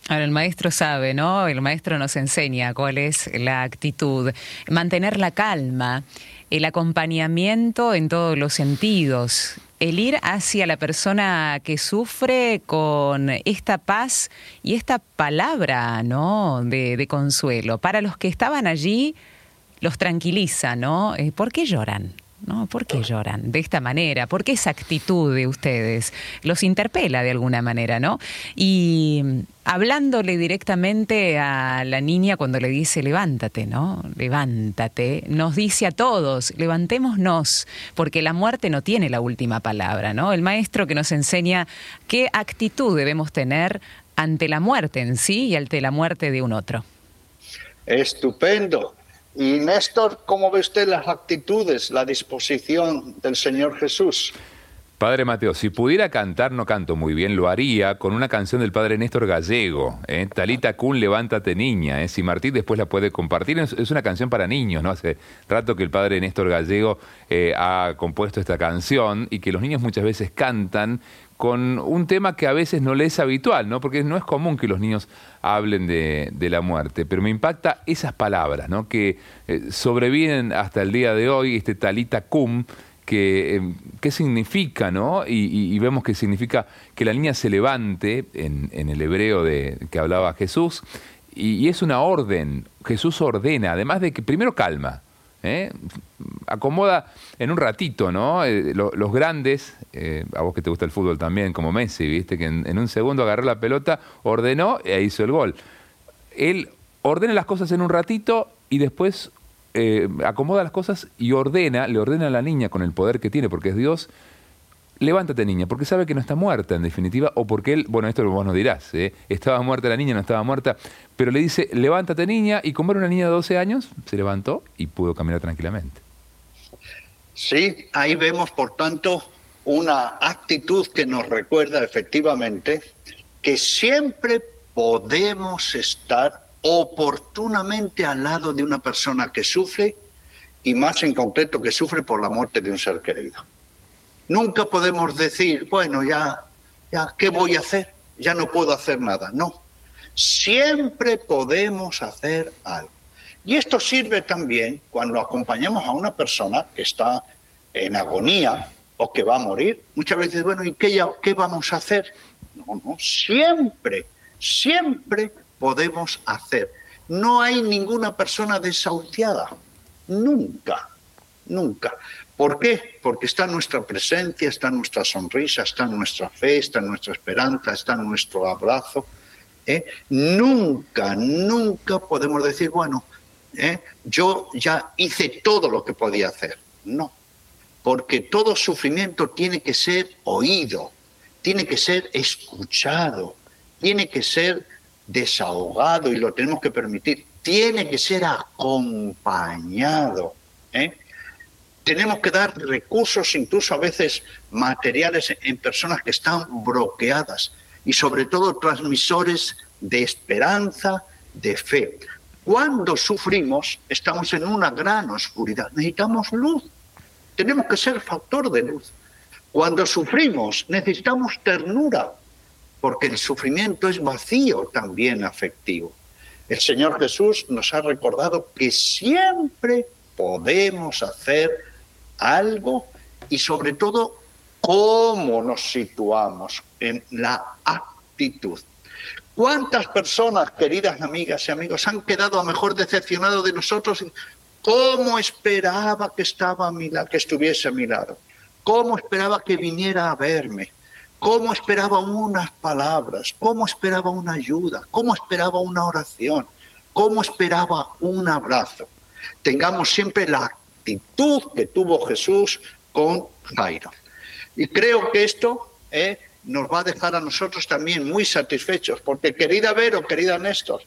Ahora, el maestro sabe, ¿no? El maestro nos enseña cuál es la actitud. Mantener la calma el acompañamiento en todos los sentidos, el ir hacia la persona que sufre con esta paz y esta palabra, ¿no? De, consuelo. Para los que estaban allí, los tranquiliza, ¿no? Eh, ¿Por qué lloran? ¿No? ¿Por qué lloran de esta manera? ¿Por qué esa actitud de ustedes? Los interpela de alguna manera, ¿no? Y hablándole directamente a la niña cuando le dice levántate, ¿no? Levántate, nos dice a todos, levantémonos, porque la muerte no tiene la última palabra, ¿no? El maestro que nos enseña qué actitud debemos tener ante la muerte en sí y ante la muerte de un otro. Estupendo. Y Néstor, ¿cómo ve usted las actitudes, la disposición del Señor Jesús? Padre Mateo, si pudiera cantar, no canto muy bien, lo haría con una canción del Padre Néstor Gallego, ¿eh? Talita Kun, levántate niña, ¿eh? si Martín después la puede compartir, es, una canción para niños, ¿no? Hace rato que el Padre Néstor Gallego eh, ha compuesto esta canción y que los niños muchas veces cantan con un tema que a veces no le es habitual, ¿no? Porque no es común que los niños hablen de, la muerte, pero me impacta esas palabras, ¿no? Que eh, sobreviven hasta el día de hoy, este talita cum, que eh, qué significa, ¿no? Y, vemos que significa que la niña se levante en, el hebreo de que hablaba Jesús, y, es una orden. Jesús ordena, además de que primero calma, ¿eh? acomoda en un ratito, ¿no? Eh, los grandes, a vos que te gusta el fútbol también, como Messi, ¿viste? Que en, un segundo agarró la pelota, ordenó e hizo el gol. Él ordena las cosas en un ratito y después acomoda las cosas y ordena, le ordena a la niña con el poder que tiene, porque es Dios, levántate niña, porque sabe que no está muerta en definitiva, o porque él, bueno, esto vos nos dirás, ¿eh? estaba muerta la niña, no estaba muerta, pero le dice, levántate niña, y como era una niña de 12 años, se levantó y pudo caminar tranquilamente. Sí, ahí vemos, por tanto, una actitud que nos recuerda efectivamente que siempre podemos estar oportunamente al lado de una persona que sufre y más en concreto que sufre por la muerte de un ser querido. Nunca podemos decir, bueno, ya, ya, ¿qué voy a hacer? Ya no puedo hacer nada. No, siempre podemos hacer algo. Y esto sirve también cuando acompañamos a una persona que está en agonía o que va a morir. Muchas veces, bueno, ¿y qué, qué vamos a hacer? No, no, siempre, siempre podemos hacer. No hay ninguna persona desahuciada, nunca, nunca. ¿Por qué? Porque está nuestra presencia, está nuestra sonrisa, está nuestra fe, está nuestra esperanza, está nuestro abrazo. ¿eh? Nunca, nunca podemos decir, bueno, ¿eh? yo ya hice todo lo que podía hacer. No, porque todo sufrimiento tiene que ser oído, tiene que ser escuchado, tiene que ser desahogado y lo tenemos que permitir, tiene que ser acompañado. ¿eh? tenemos que dar recursos, incluso a veces materiales, en personas que están bloqueadas y sobre todo transmisores de esperanza, de fe. Cuando sufrimos, estamos en una gran oscuridad. Necesitamos luz. Tenemos que ser factor de luz. Cuando sufrimos, necesitamos ternura, porque el sufrimiento es vacío también afectivo. El Señor Jesús nos ha recordado que siempre podemos hacer algo y sobre todo cómo nos situamos en la actitud. ¿Cuántas personas, queridas amigas y amigos, han quedado a mejor decepcionados de nosotros? ¿Cómo esperaba que, estaba que estuviese a mi lado? ¿Cómo esperaba que viniera a verme? ¿Cómo esperaba unas palabras? ¿Cómo esperaba una ayuda? ¿Cómo esperaba una oración? ¿Cómo esperaba un abrazo? Tengamos siempre la actitud que tuvo Jesús con Jairo. Y creo que esto eh, nos va a dejar a nosotros también muy satisfechos, porque querida Vero, querida Néstor,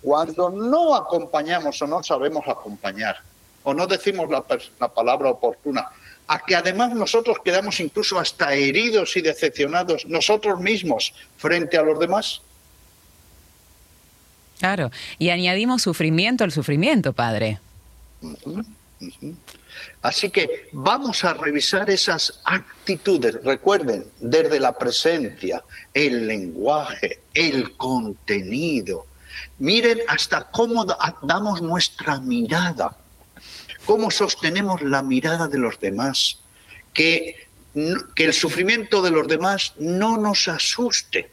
cuando no acompañamos o no sabemos acompañar, o no decimos la, la palabra oportuna, a que además nosotros quedamos incluso hasta heridos y decepcionados nosotros mismos frente a los demás. Claro, y añadimos sufrimiento al sufrimiento, Padre. Así que vamos a revisar esas actitudes. Recuerden, desde la presencia, el lenguaje, el contenido. Miren hasta cómo damos nuestra mirada, cómo sostenemos la mirada de los demás, que, que el sufrimiento de los demás no nos asuste,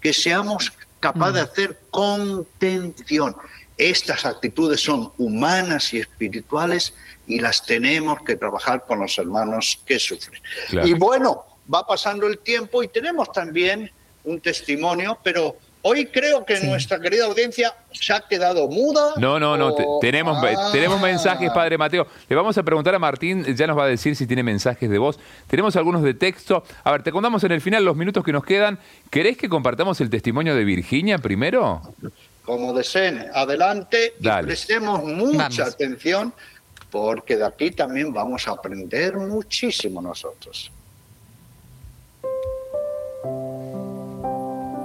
que seamos capaces de mm. hacer contención. Estas actitudes son humanas y espirituales y las tenemos que trabajar con los hermanos que sufren. Y bueno, va pasando el tiempo y tenemos también un testimonio, pero hoy creo que nuestra querida audiencia se ha quedado muda. No, no, no, tenemos, ah. tenemos mensajes, Padre Mateo. Le vamos a preguntar a Martín, ya nos va a decir si tiene mensajes de voz. Tenemos algunos de texto. A ver, te contamos en el final los minutos que nos quedan. ¿Querés que compartamos el testimonio de Virginia primero? como deseen, adelante y prestemos mucha atención porque de aquí también vamos a aprender muchísimo nosotros.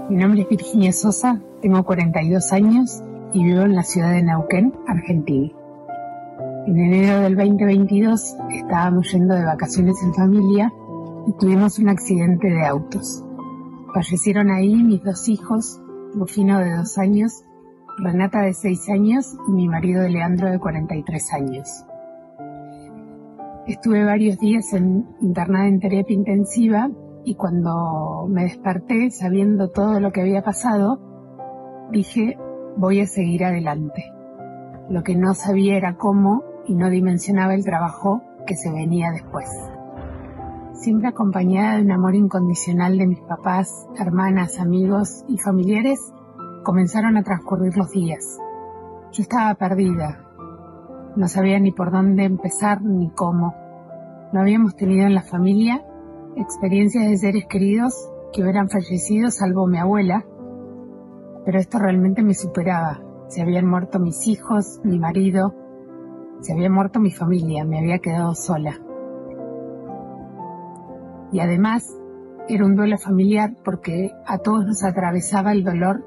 Mi nombre es Virginia Sosa, tengo 42 años y vivo en la ciudad de Neuquén, Argentina. En enero del 2022 estábamos yendo de vacaciones en familia y tuvimos un accidente de autos. Fallecieron ahí mis dos hijos, Rufino de dos años Renata de 6 años y mi marido de Leandro de 43 años. Estuve varios días en, internada en terapia intensiva y cuando me desperté sabiendo todo lo que había pasado, dije, voy a seguir adelante. Lo que no sabía era cómo y no dimensionaba el trabajo que se venía después. Siempre acompañada de un amor incondicional de mis papás, hermanas, amigos y familiares, comenzaron a transcurrir los días. Yo estaba perdida. No sabía ni por dónde empezar ni cómo. No habíamos tenido en la familia experiencias de seres queridos que hubieran fallecido salvo mi abuela, pero esto realmente me superaba. Se habían muerto mis hijos, mi marido, se había muerto mi familia, me había quedado sola. Y además era un duelo familiar porque a todos nos atravesaba el dolor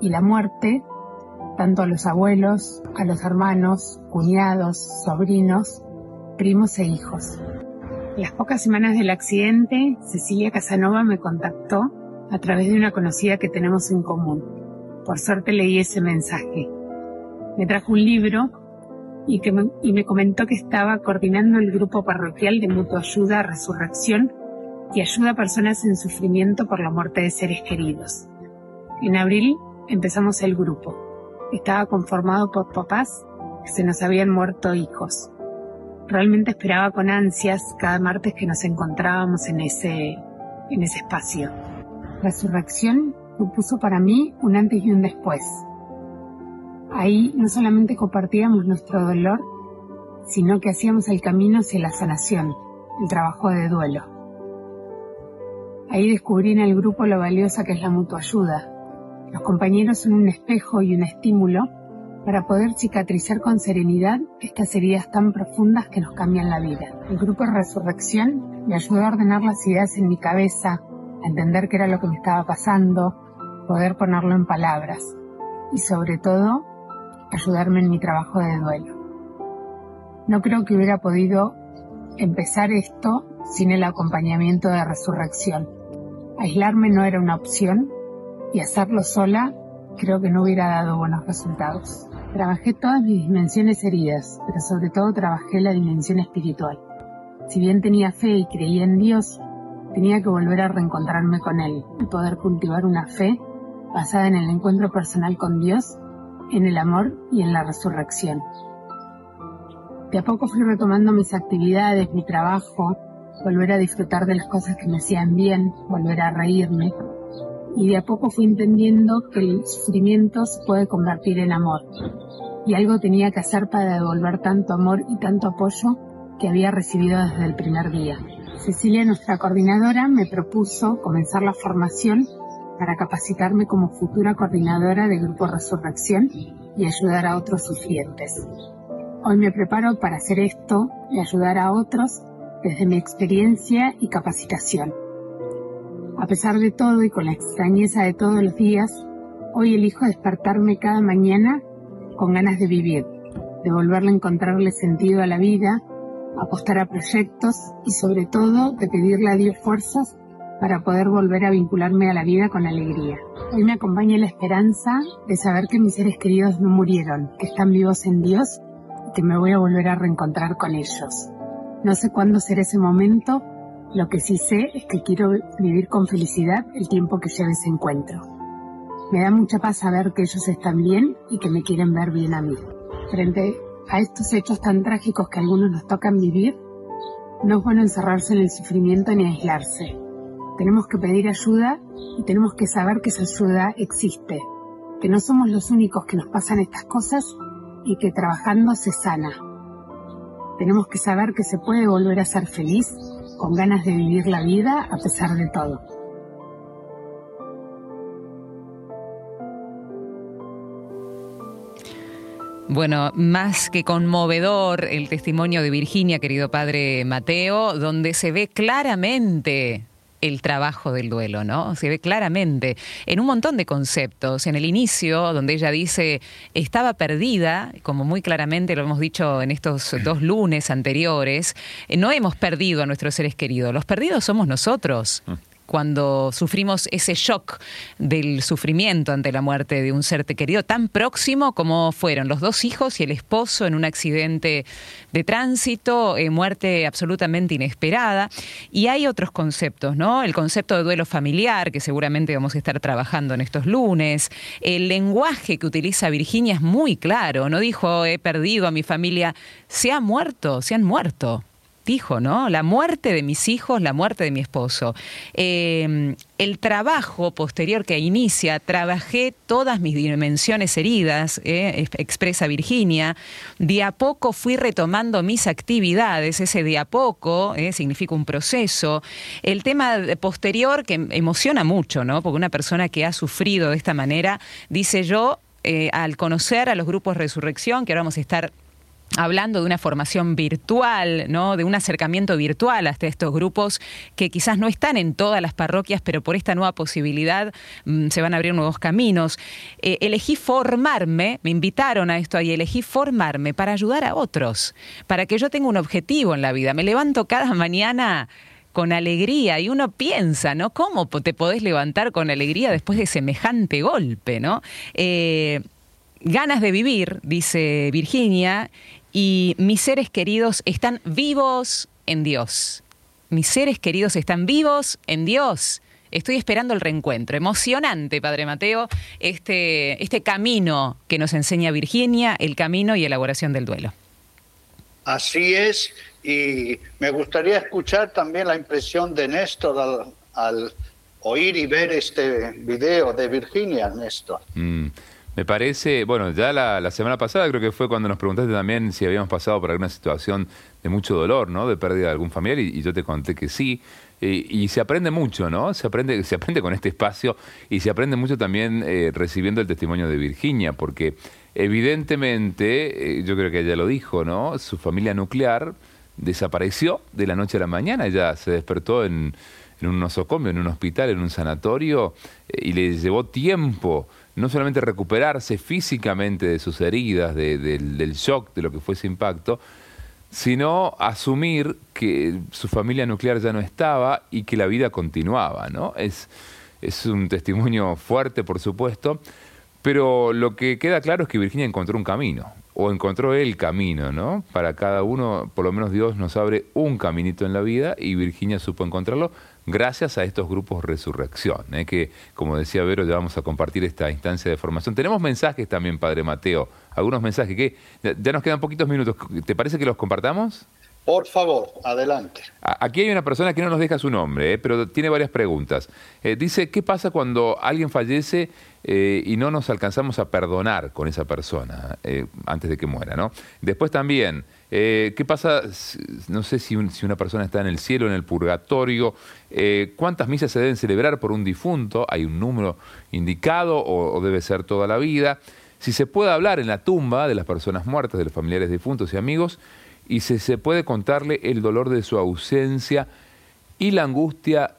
y la muerte, tanto a los abuelos, a los hermanos, cuñados, sobrinos, primos e hijos. Las pocas semanas del accidente, Cecilia Casanova me contactó a través de una conocida que tenemos en común. Por suerte leí ese mensaje. Me trajo un libro y, que me, comentó que estaba coordinando el grupo parroquial de Mutua Ayuda Resurrección y ayuda a personas en sufrimiento por la muerte de seres queridos. En abril empezamos el grupo. Estaba conformado por papás que se nos habían muerto hijos. Realmente esperaba con ansias cada martes que nos encontrábamos en ese, en ese espacio. Resurrección supuso para mí un antes y un después. Ahí no solamente compartíamos nuestro dolor, sino que hacíamos el camino hacia la sanación, el trabajo de duelo. Ahí descubrí en el grupo lo valiosa que es la mutua ayuda. Los compañeros son un espejo y un estímulo para poder cicatrizar con serenidad estas heridas tan profundas que nos cambian la vida. El grupo resurrección me ayudó a ordenar las ideas en mi cabeza, a entender qué era lo que me estaba pasando, poder ponerlo en palabras y sobre todo ayudarme en mi trabajo de duelo. No creo que hubiera podido empezar esto sin el acompañamiento de resurrección. Aislarme no era una opción y hacerlo sola creo que no hubiera dado buenos resultados. Trabajé todas mis dimensiones heridas, pero sobre todo trabajé la dimensión espiritual. Si bien tenía fe y creía en Dios, tenía que volver a reencontrarme con Él y poder cultivar una fe basada en el encuentro personal con Dios, en el amor y en la resurrección. De a poco fui retomando mis actividades, mi trabajo, volver a disfrutar de las cosas que me hacían bien, volver a reírme, y de a poco fui entendiendo que el sufrimiento se puede convertir en amor. Y algo tenía que hacer para devolver tanto amor y tanto apoyo que había recibido desde el primer día. Cecilia, nuestra coordinadora, me propuso comenzar la formación para capacitarme como futura coordinadora de Grupo Resurrección y ayudar a otros sufrientes. Hoy me preparo para hacer esto y ayudar a otros desde mi experiencia y capacitación. A pesar de todo y con la extrañeza de todos los días, hoy elijo despertarme cada mañana con ganas de vivir, de volverle a encontrarle sentido a la vida, apostar a proyectos y sobre todo de pedirle a Dios fuerzas para poder volver a vincularme a la vida con alegría. Hoy me acompaña la esperanza de saber que mis seres queridos no murieron, que están vivos en Dios y que me voy a volver a reencontrar con ellos. No sé cuándo será ese momento, lo que sí sé es que quiero vivir con felicidad el tiempo que lleve ese encuentro. Me da mucha paz saber que ellos están bien y que me quieren ver bien a mí. Frente a estos hechos tan trágicos que algunos nos tocan vivir, no es bueno encerrarse en el sufrimiento ni aislarse. Tenemos que pedir ayuda y tenemos que saber que esa ayuda existe, que no somos los únicos que nos pasan estas cosas y que trabajando se sana. Tenemos que saber que se puede volver a ser feliz con ganas de vivir la vida a pesar de todo. Bueno, más que conmovedor el testimonio de Virginia, querido padre Mateo, donde se ve claramente el trabajo del duelo, ¿no? Se ve claramente en un montón de conceptos. En el inicio, donde ella dice, estaba perdida, como muy claramente lo hemos dicho en estos dos lunes anteriores, no hemos perdido a nuestros seres queridos, los perdidos somos nosotros. Cuando sufrimos ese shock del sufrimiento ante la muerte de un ser querido tan próximo como fueron los dos hijos y el esposo en un accidente de tránsito, eh, muerte absolutamente inesperada. Y hay otros conceptos, ¿no? El concepto de duelo familiar, que seguramente vamos a estar trabajando en estos lunes. El lenguaje que utiliza Virginia es muy claro, no dijo he perdido a mi familia, se ha muerto, se han muerto dijo, ¿no? La muerte de mis hijos, la muerte de mi esposo. Em, el trabajo posterior que inicia, trabajé todas mis dimensiones heridas, eh, expresa Virginia, de a poco fui retomando mis actividades, ese de a poco eh, significa un proceso. El tema posterior que emociona mucho, ¿no? Porque una persona que ha sufrido de esta manera, dice yo, eh, al conocer a los grupos Resurrección, que ahora vamos a estar hablando de una formación virtual, ¿no? de un acercamiento virtual hasta estos grupos que quizás no están en todas las parroquias, pero por esta nueva posibilidad mm, se van a abrir nuevos caminos. Eh, elegí formarme, me invitaron a esto y elegí formarme para ayudar a otros, para que yo tenga un objetivo en la vida. Me levanto cada mañana con alegría y uno piensa, ¿no? ¿Cómo te podés levantar con alegría después de semejante golpe, ¿no? Eh, ganas de vivir, dice Virginia, y mis seres queridos están vivos en Dios. Mis seres queridos están vivos en Dios. Estoy esperando el reencuentro. Emocionante, Padre Mateo, este, este camino que nos enseña Virginia, el camino y elaboración del duelo. Así es, y me gustaría escuchar también la impresión de Néstor al, oír y ver este video de Virginia, Néstor. Mm. Me parece, bueno, ya la, semana pasada creo que fue cuando nos preguntaste también si habíamos pasado por alguna situación de mucho dolor, ¿no? De pérdida de algún familiar y, yo te conté que sí. Y, se aprende mucho, ¿no? Se aprende, se aprende con este espacio y se aprende mucho también eh, recibiendo el testimonio de Virginia, porque evidentemente, eh, yo creo que ella lo dijo, ¿no? Su familia nuclear desapareció de la noche a la mañana, ella se despertó en, un nosocomio, en un hospital, en un sanatorio, eh, y le llevó tiempo no solamente recuperarse físicamente de sus heridas, del shock, de lo que fue ese impacto, sino asumir que su familia nuclear ya no estaba y que la vida continuaba, ¿no? Es, es un testimonio fuerte, por supuesto, pero lo que queda claro es que Virginia encontró un camino, o encontró el camino, ¿no? Para cada uno, por lo menos Dios nos abre un caminito en la vida y Virginia supo encontrarlo gracias a estos grupos Resurrección, ¿eh? que como decía Vero, ya vamos a compartir esta instancia de formación. Tenemos mensajes también, Padre Mateo, algunos mensajes que ya nos quedan poquitos minutos. ¿Te parece que los compartamos? Por favor, adelante. Aquí hay una persona que no nos deja su nombre, ¿eh? pero tiene varias preguntas. Eh, dice, ¿qué pasa cuando alguien fallece y no nos alcanzamos a perdonar con esa persona antes de que muera? ¿no? Después también, eh, ¿Qué pasa, no sé si, una persona está en el cielo, en el purgatorio? Eh, ¿Cuántas misas se deben celebrar por un difunto? ¿Hay un número indicado o, debe ser toda la vida? Si se puede hablar en la tumba de las personas muertas, de los familiares difuntos y amigos, y si se puede contarle el dolor de su ausencia y la angustia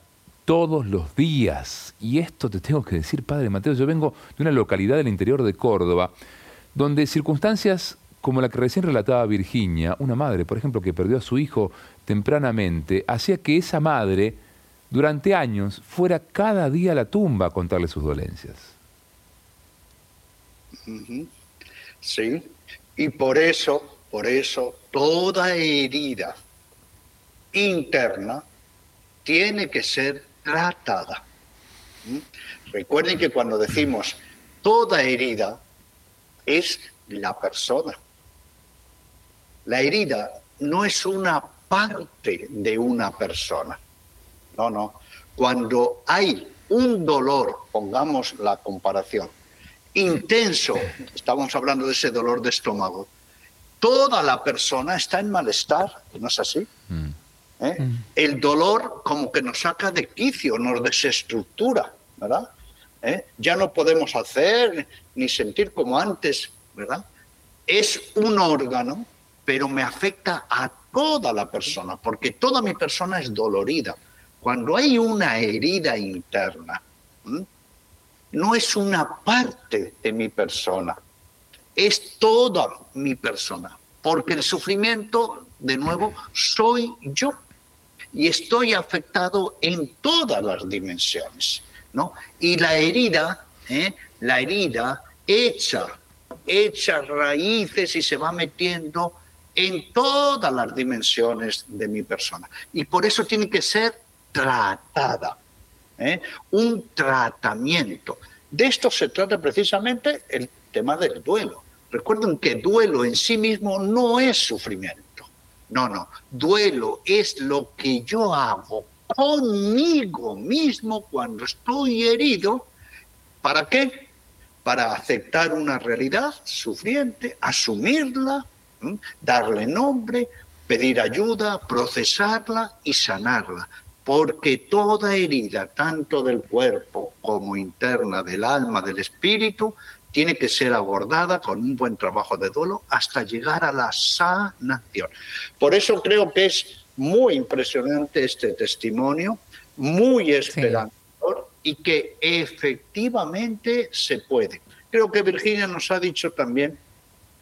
todos los días. Y esto te tengo que decir, Padre Mateo, yo vengo de una localidad del interior de Córdoba, donde circunstancias como la que recién relataba Virginia, una madre, por ejemplo, que perdió a su hijo tempranamente, hacía que esa madre, durante años, fuera cada día a la tumba a contarle sus dolencias. Sí, y por eso, por eso, toda herida interna tiene que ser tratada. Recuerden que cuando decimos toda herida es la persona. La herida no es una parte de una persona. No, no. Cuando hay un dolor, pongamos la comparación, intenso, estamos hablando de ese dolor de estómago, toda la persona está en malestar, ¿no es así? Mm. ¿Eh? Mm. El dolor como que nos saca de quicio, nos desestructura, ¿verdad? ¿Eh? Ya no podemos hacer ni sentir como antes, ¿verdad? Es un órgano pero me afecta a toda la persona, porque toda mi persona es dolorida. Cuando hay una herida interna, no es una parte de mi persona, es toda mi persona, porque el sufrimiento, de nuevo, soy yo. y estoy afectado en todas las dimensiones. ¿no? Y la herida, ¿eh? la herida echa, echa raíces y se va metiendo en todas las dimensiones de mi persona. Y por eso tiene que ser tratada, ¿eh? un tratamiento. De esto se trata precisamente el tema del duelo. Recuerden que duelo en sí mismo no es sufrimiento. No, no. Duelo es lo que yo hago conmigo mismo cuando estoy herido. ¿Para qué? Para aceptar una realidad sufriente, asumirla, darle nombre, pedir ayuda, procesarla y sanarla. Porque toda herida, tanto del cuerpo como interna, del alma, del espíritu, tiene que ser abordada con un buen trabajo de duelo hasta llegar a la sanación. Por eso creo que es muy impresionante este testimonio, muy esperanzador y que efectivamente se puede. Creo que Virginia nos ha dicho también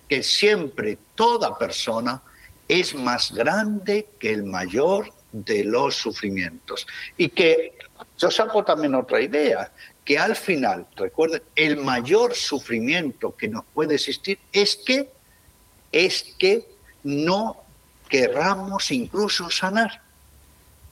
que siempre toda persona es más grande que el mayor de los sufrimientos. Y que yo saco también otra idea, que al final, recuerden, el mayor sufrimiento que nos puede existir es que, es que no querramos incluso sanar.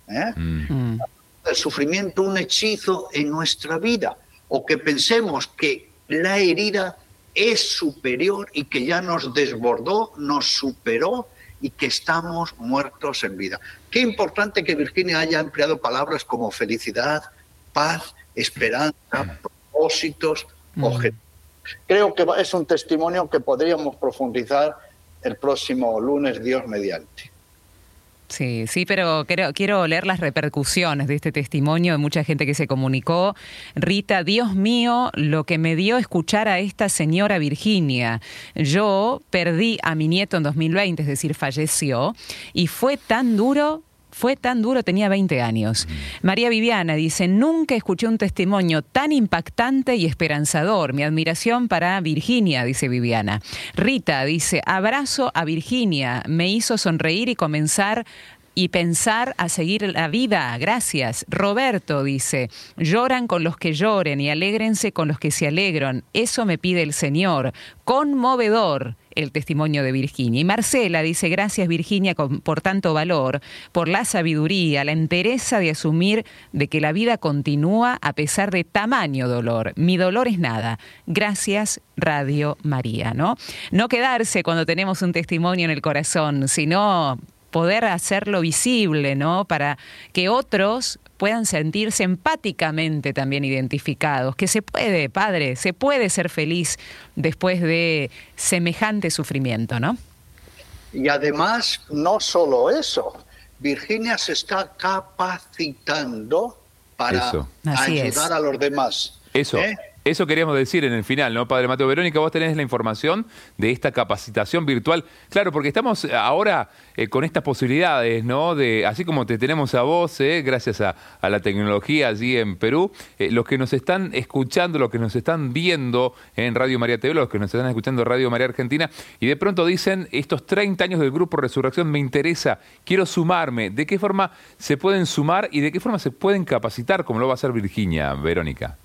¿eh? Mm. El sufrimiento, un hechizo en nuestra vida, o que pensemos que la herida es superior y que ya nos desbordó, nos superó y que estamos muertos en vida. Qué importante que Virginia haya empleado palabras como felicidad, paz esperanza, propósitos, mm. objetivos. Creo que es un testimonio que podríamos profundizar el próximo lunes, Dios mediante. Sí, sí, pero quiero, quiero, leer las repercusiones de este testimonio de mucha gente que se comunicó. Rita, Dios mío, lo que me dio escuchar a esta señora Virginia. Yo perdí a mi nieto en 2020, es decir, falleció, y fue tan duro fue tan duro, tenía 20 años. María Viviana dice, nunca escuché un testimonio tan impactante y esperanzador. Mi admiración para Virginia, dice Viviana. Rita dice, abrazo a Virginia, me hizo sonreír y comenzar y pensar a seguir la vida. Gracias. Roberto dice, lloran con los que lloren y alégrense con los que se alegran. Eso me pide el Señor. Conmovedor el testimonio de Virginia. Y Marcela dice, gracias Virginia por tanto valor, por la sabiduría, la entereza de asumir de que la vida continúa a pesar de tamaño dolor. Mi dolor es nada. Gracias Radio María, ¿no? No quedarse cuando tenemos un testimonio en el corazón, sino poder hacerlo visible, ¿no? Para que otros puedan sentirse empáticamente también identificados, que se puede, padre, se puede ser feliz después de semejante sufrimiento, ¿no? Y además, no solo eso, Virginia se está capacitando para ayudar a los demás. Eso. ¿eh? Eso queríamos decir en el final, ¿no, Padre Mateo? Verónica, vos tenés la información de esta capacitación virtual. Claro, porque estamos ahora eh, con estas posibilidades, ¿no? De, así como te tenemos a vos, eh, gracias a, la tecnología allí en Perú, eh, los que nos están escuchando, los que nos están viendo en Radio María TV, los que nos están escuchando en Radio María Argentina, y de pronto dicen, estos 30 años del Grupo Resurrección me interesa, quiero sumarme. ¿De qué forma se pueden sumar y de qué forma se pueden capacitar, como lo va a hacer Virginia, Verónica?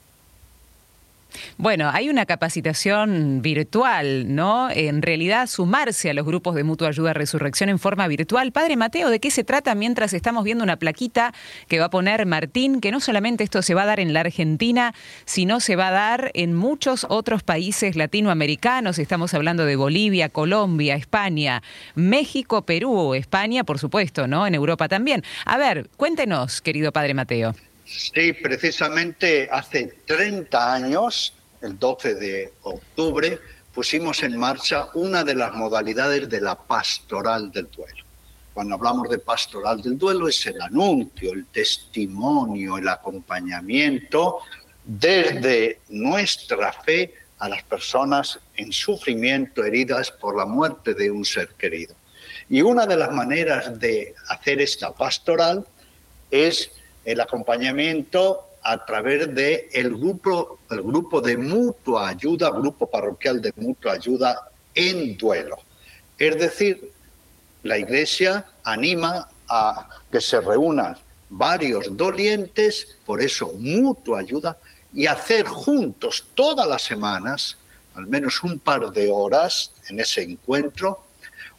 Bueno, hay una capacitación virtual, ¿no? En realidad, sumarse a los grupos de mutua ayuda resurrección en forma virtual. Padre Mateo, ¿de qué se trata mientras estamos viendo una plaquita que va a poner Martín? Que no solamente esto se va a dar en la Argentina, sino se va a dar en muchos otros países latinoamericanos. Estamos hablando de Bolivia, Colombia, España, México, Perú, España, por supuesto, ¿no? En Europa también. A ver, cuéntenos, querido Padre Mateo. Sí, precisamente hace 30 años, el 12 de octubre, pusimos en marcha una de las modalidades de la pastoral del duelo. Cuando hablamos de pastoral del duelo es el anuncio, el testimonio, el acompañamiento desde nuestra fe a las personas en sufrimiento, heridas por la muerte de un ser querido. Y una de las maneras de hacer esta pastoral es el acompañamiento a través de el grupo, el grupo de mutua ayuda, grupo parroquial de mutua ayuda en duelo. Es decir, la Iglesia anima a que se reúnan varios dolientes, por eso mutua ayuda, y hacer juntos todas las semanas, al menos un par de horas en ese encuentro,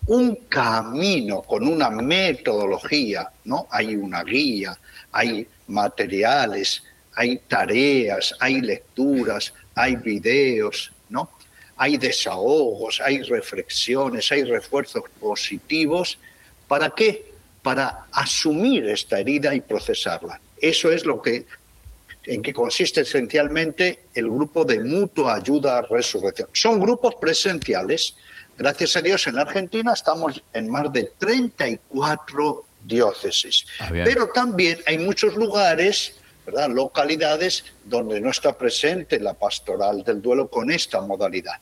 un camino con una metodología, ¿no? Hay una guía, hay materiales, hay tareas, hay lecturas, hay videos, ¿no? Hay desahogos, hay reflexiones, hay refuerzos positivos. ¿Para qué? Para asumir esta herida y procesarla. Eso es lo que en que consiste esencialmente el grupo de mutua ayuda a resurrección. Son grupos presenciales. Gracias a Dios en Argentina estamos en más de 34 diócesis. Ah. Pero también hay muchos lugares, ¿verdad? localidades donde no está presente la pastoral del duelo con esta modalidad.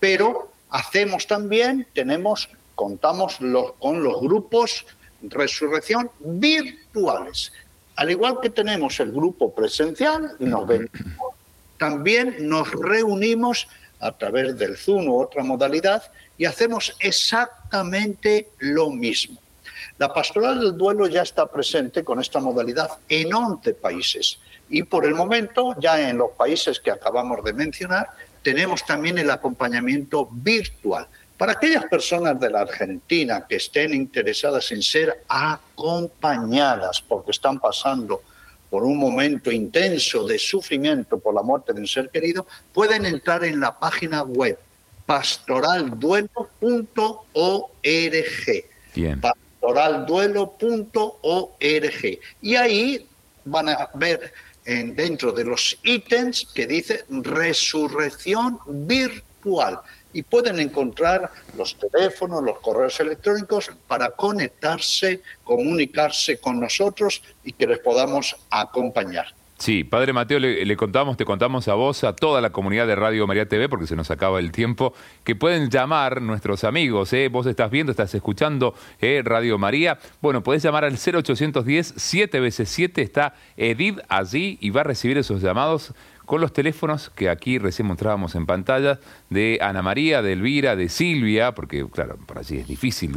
Pero hacemos también, tenemos, contamos los- con los grupos resurrección virtuales. Al igual que tenemos el grupo presencial, nos ven. También nos reunimos a través del Zoom u otra modalidad y hacemos exactamente lo mismo. La pastoral del duelo ya está presente con esta modalidad en 11 países y por el momento ya en los países que acabamos de mencionar tenemos también el acompañamiento virtual. Para aquellas personas de la Argentina que estén interesadas en ser acompañadas porque están pasando por un momento intenso de sufrimiento por la muerte de un ser querido, pueden entrar en la página web pastoralduelo.org Bien. pastoralduelo.org. Y ahí van a ver en- dentro de los ítems que dice resurrección virtual. Y pueden encontrar los teléfonos, los correos electrónicos para conectarse, comunicarse con nosotros y que les podamos acompañar. Sí, Padre Mateo, le, contamos, te contamos a vos, a toda la comunidad de Radio María TV, porque se nos acaba el tiempo, que pueden llamar nuestros amigos, ¿eh? vos estás viendo, estás escuchando ¿eh? Radio María, bueno, podés llamar al 0810 7 veces 7 está Edith allí y va a recibir esos llamados con los teléfonos que aquí recién mostrábamos en pantalla de Ana María, de Elvira, de Silvia, porque claro, por allí es difícil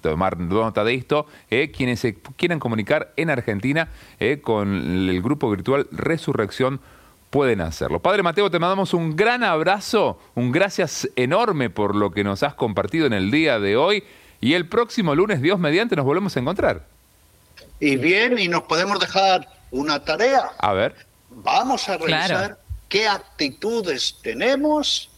tomar nota de esto, eh, quienes se quieran comunicar en Argentina eh, con el grupo virtual Resurrección pueden hacerlo. Padre Mateo, te mandamos un gran abrazo, un gracias enorme por lo que nos has compartido en el día de hoy y el próximo lunes, Dios mediante, nos volvemos a encontrar. Y bien, y nos podemos dejar una tarea. A ver. Vamos a revisar Claro. qué actitudes tenemos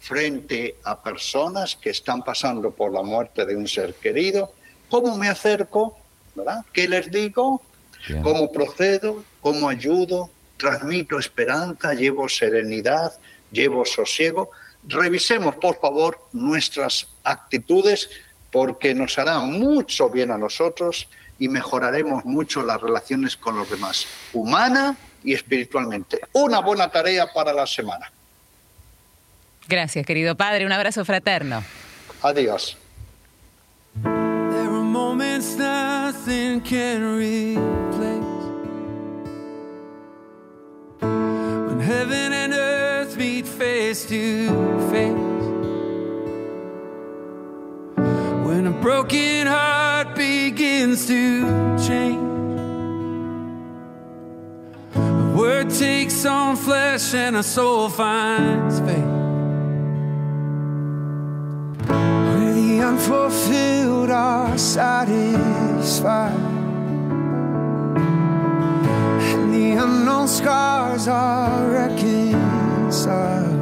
frente a personas que están pasando por la muerte de un ser querido. ¿Cómo me acerco? ¿Verdad? ¿Qué les digo? Bien. ¿Cómo procedo? ¿Cómo ayudo? ¿Transmito esperanza? ¿Llevo serenidad? ¿Llevo sosiego? Revisemos, por favor, nuestras actitudes porque nos hará mucho bien a nosotros y mejoraremos mucho las relaciones con los demás, humana y espiritualmente. Una buena tarea para la semana. Gracias, querido padre. Un abrazo fraterno. Adiós. There are moments nothing can replace. When heaven and earth meet face to face. When a broken heart begins to change. Word takes on flesh and a soul finds faith. Where the unfulfilled are satisfied. And the unknown scars are reconciled.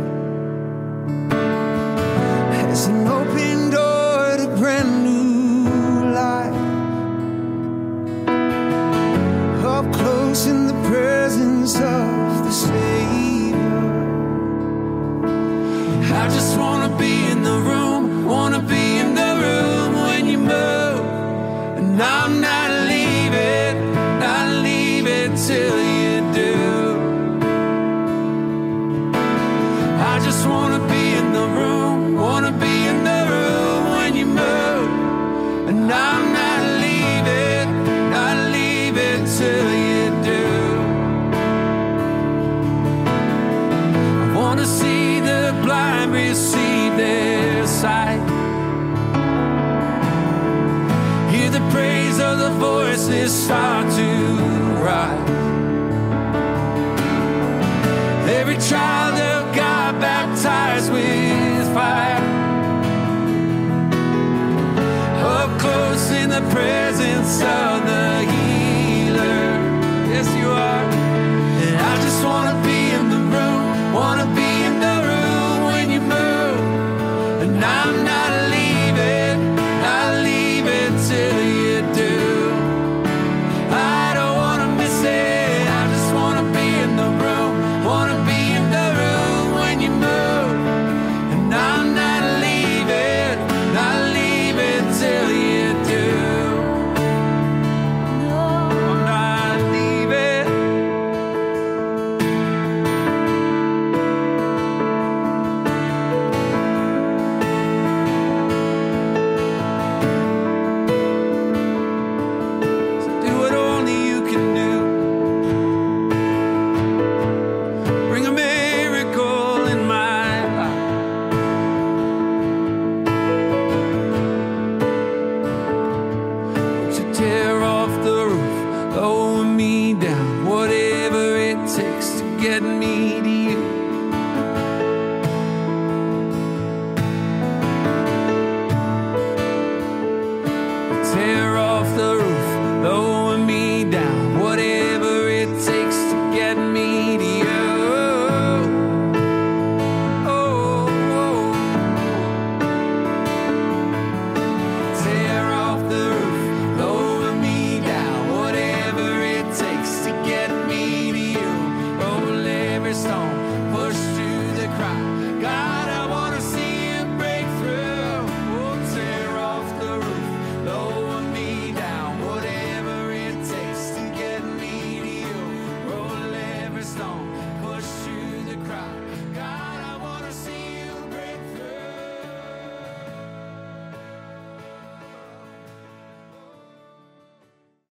There's an open door to brand new life. Up close in the so. Voices start to rise. Every child of God baptized with fire. Up close in the presence of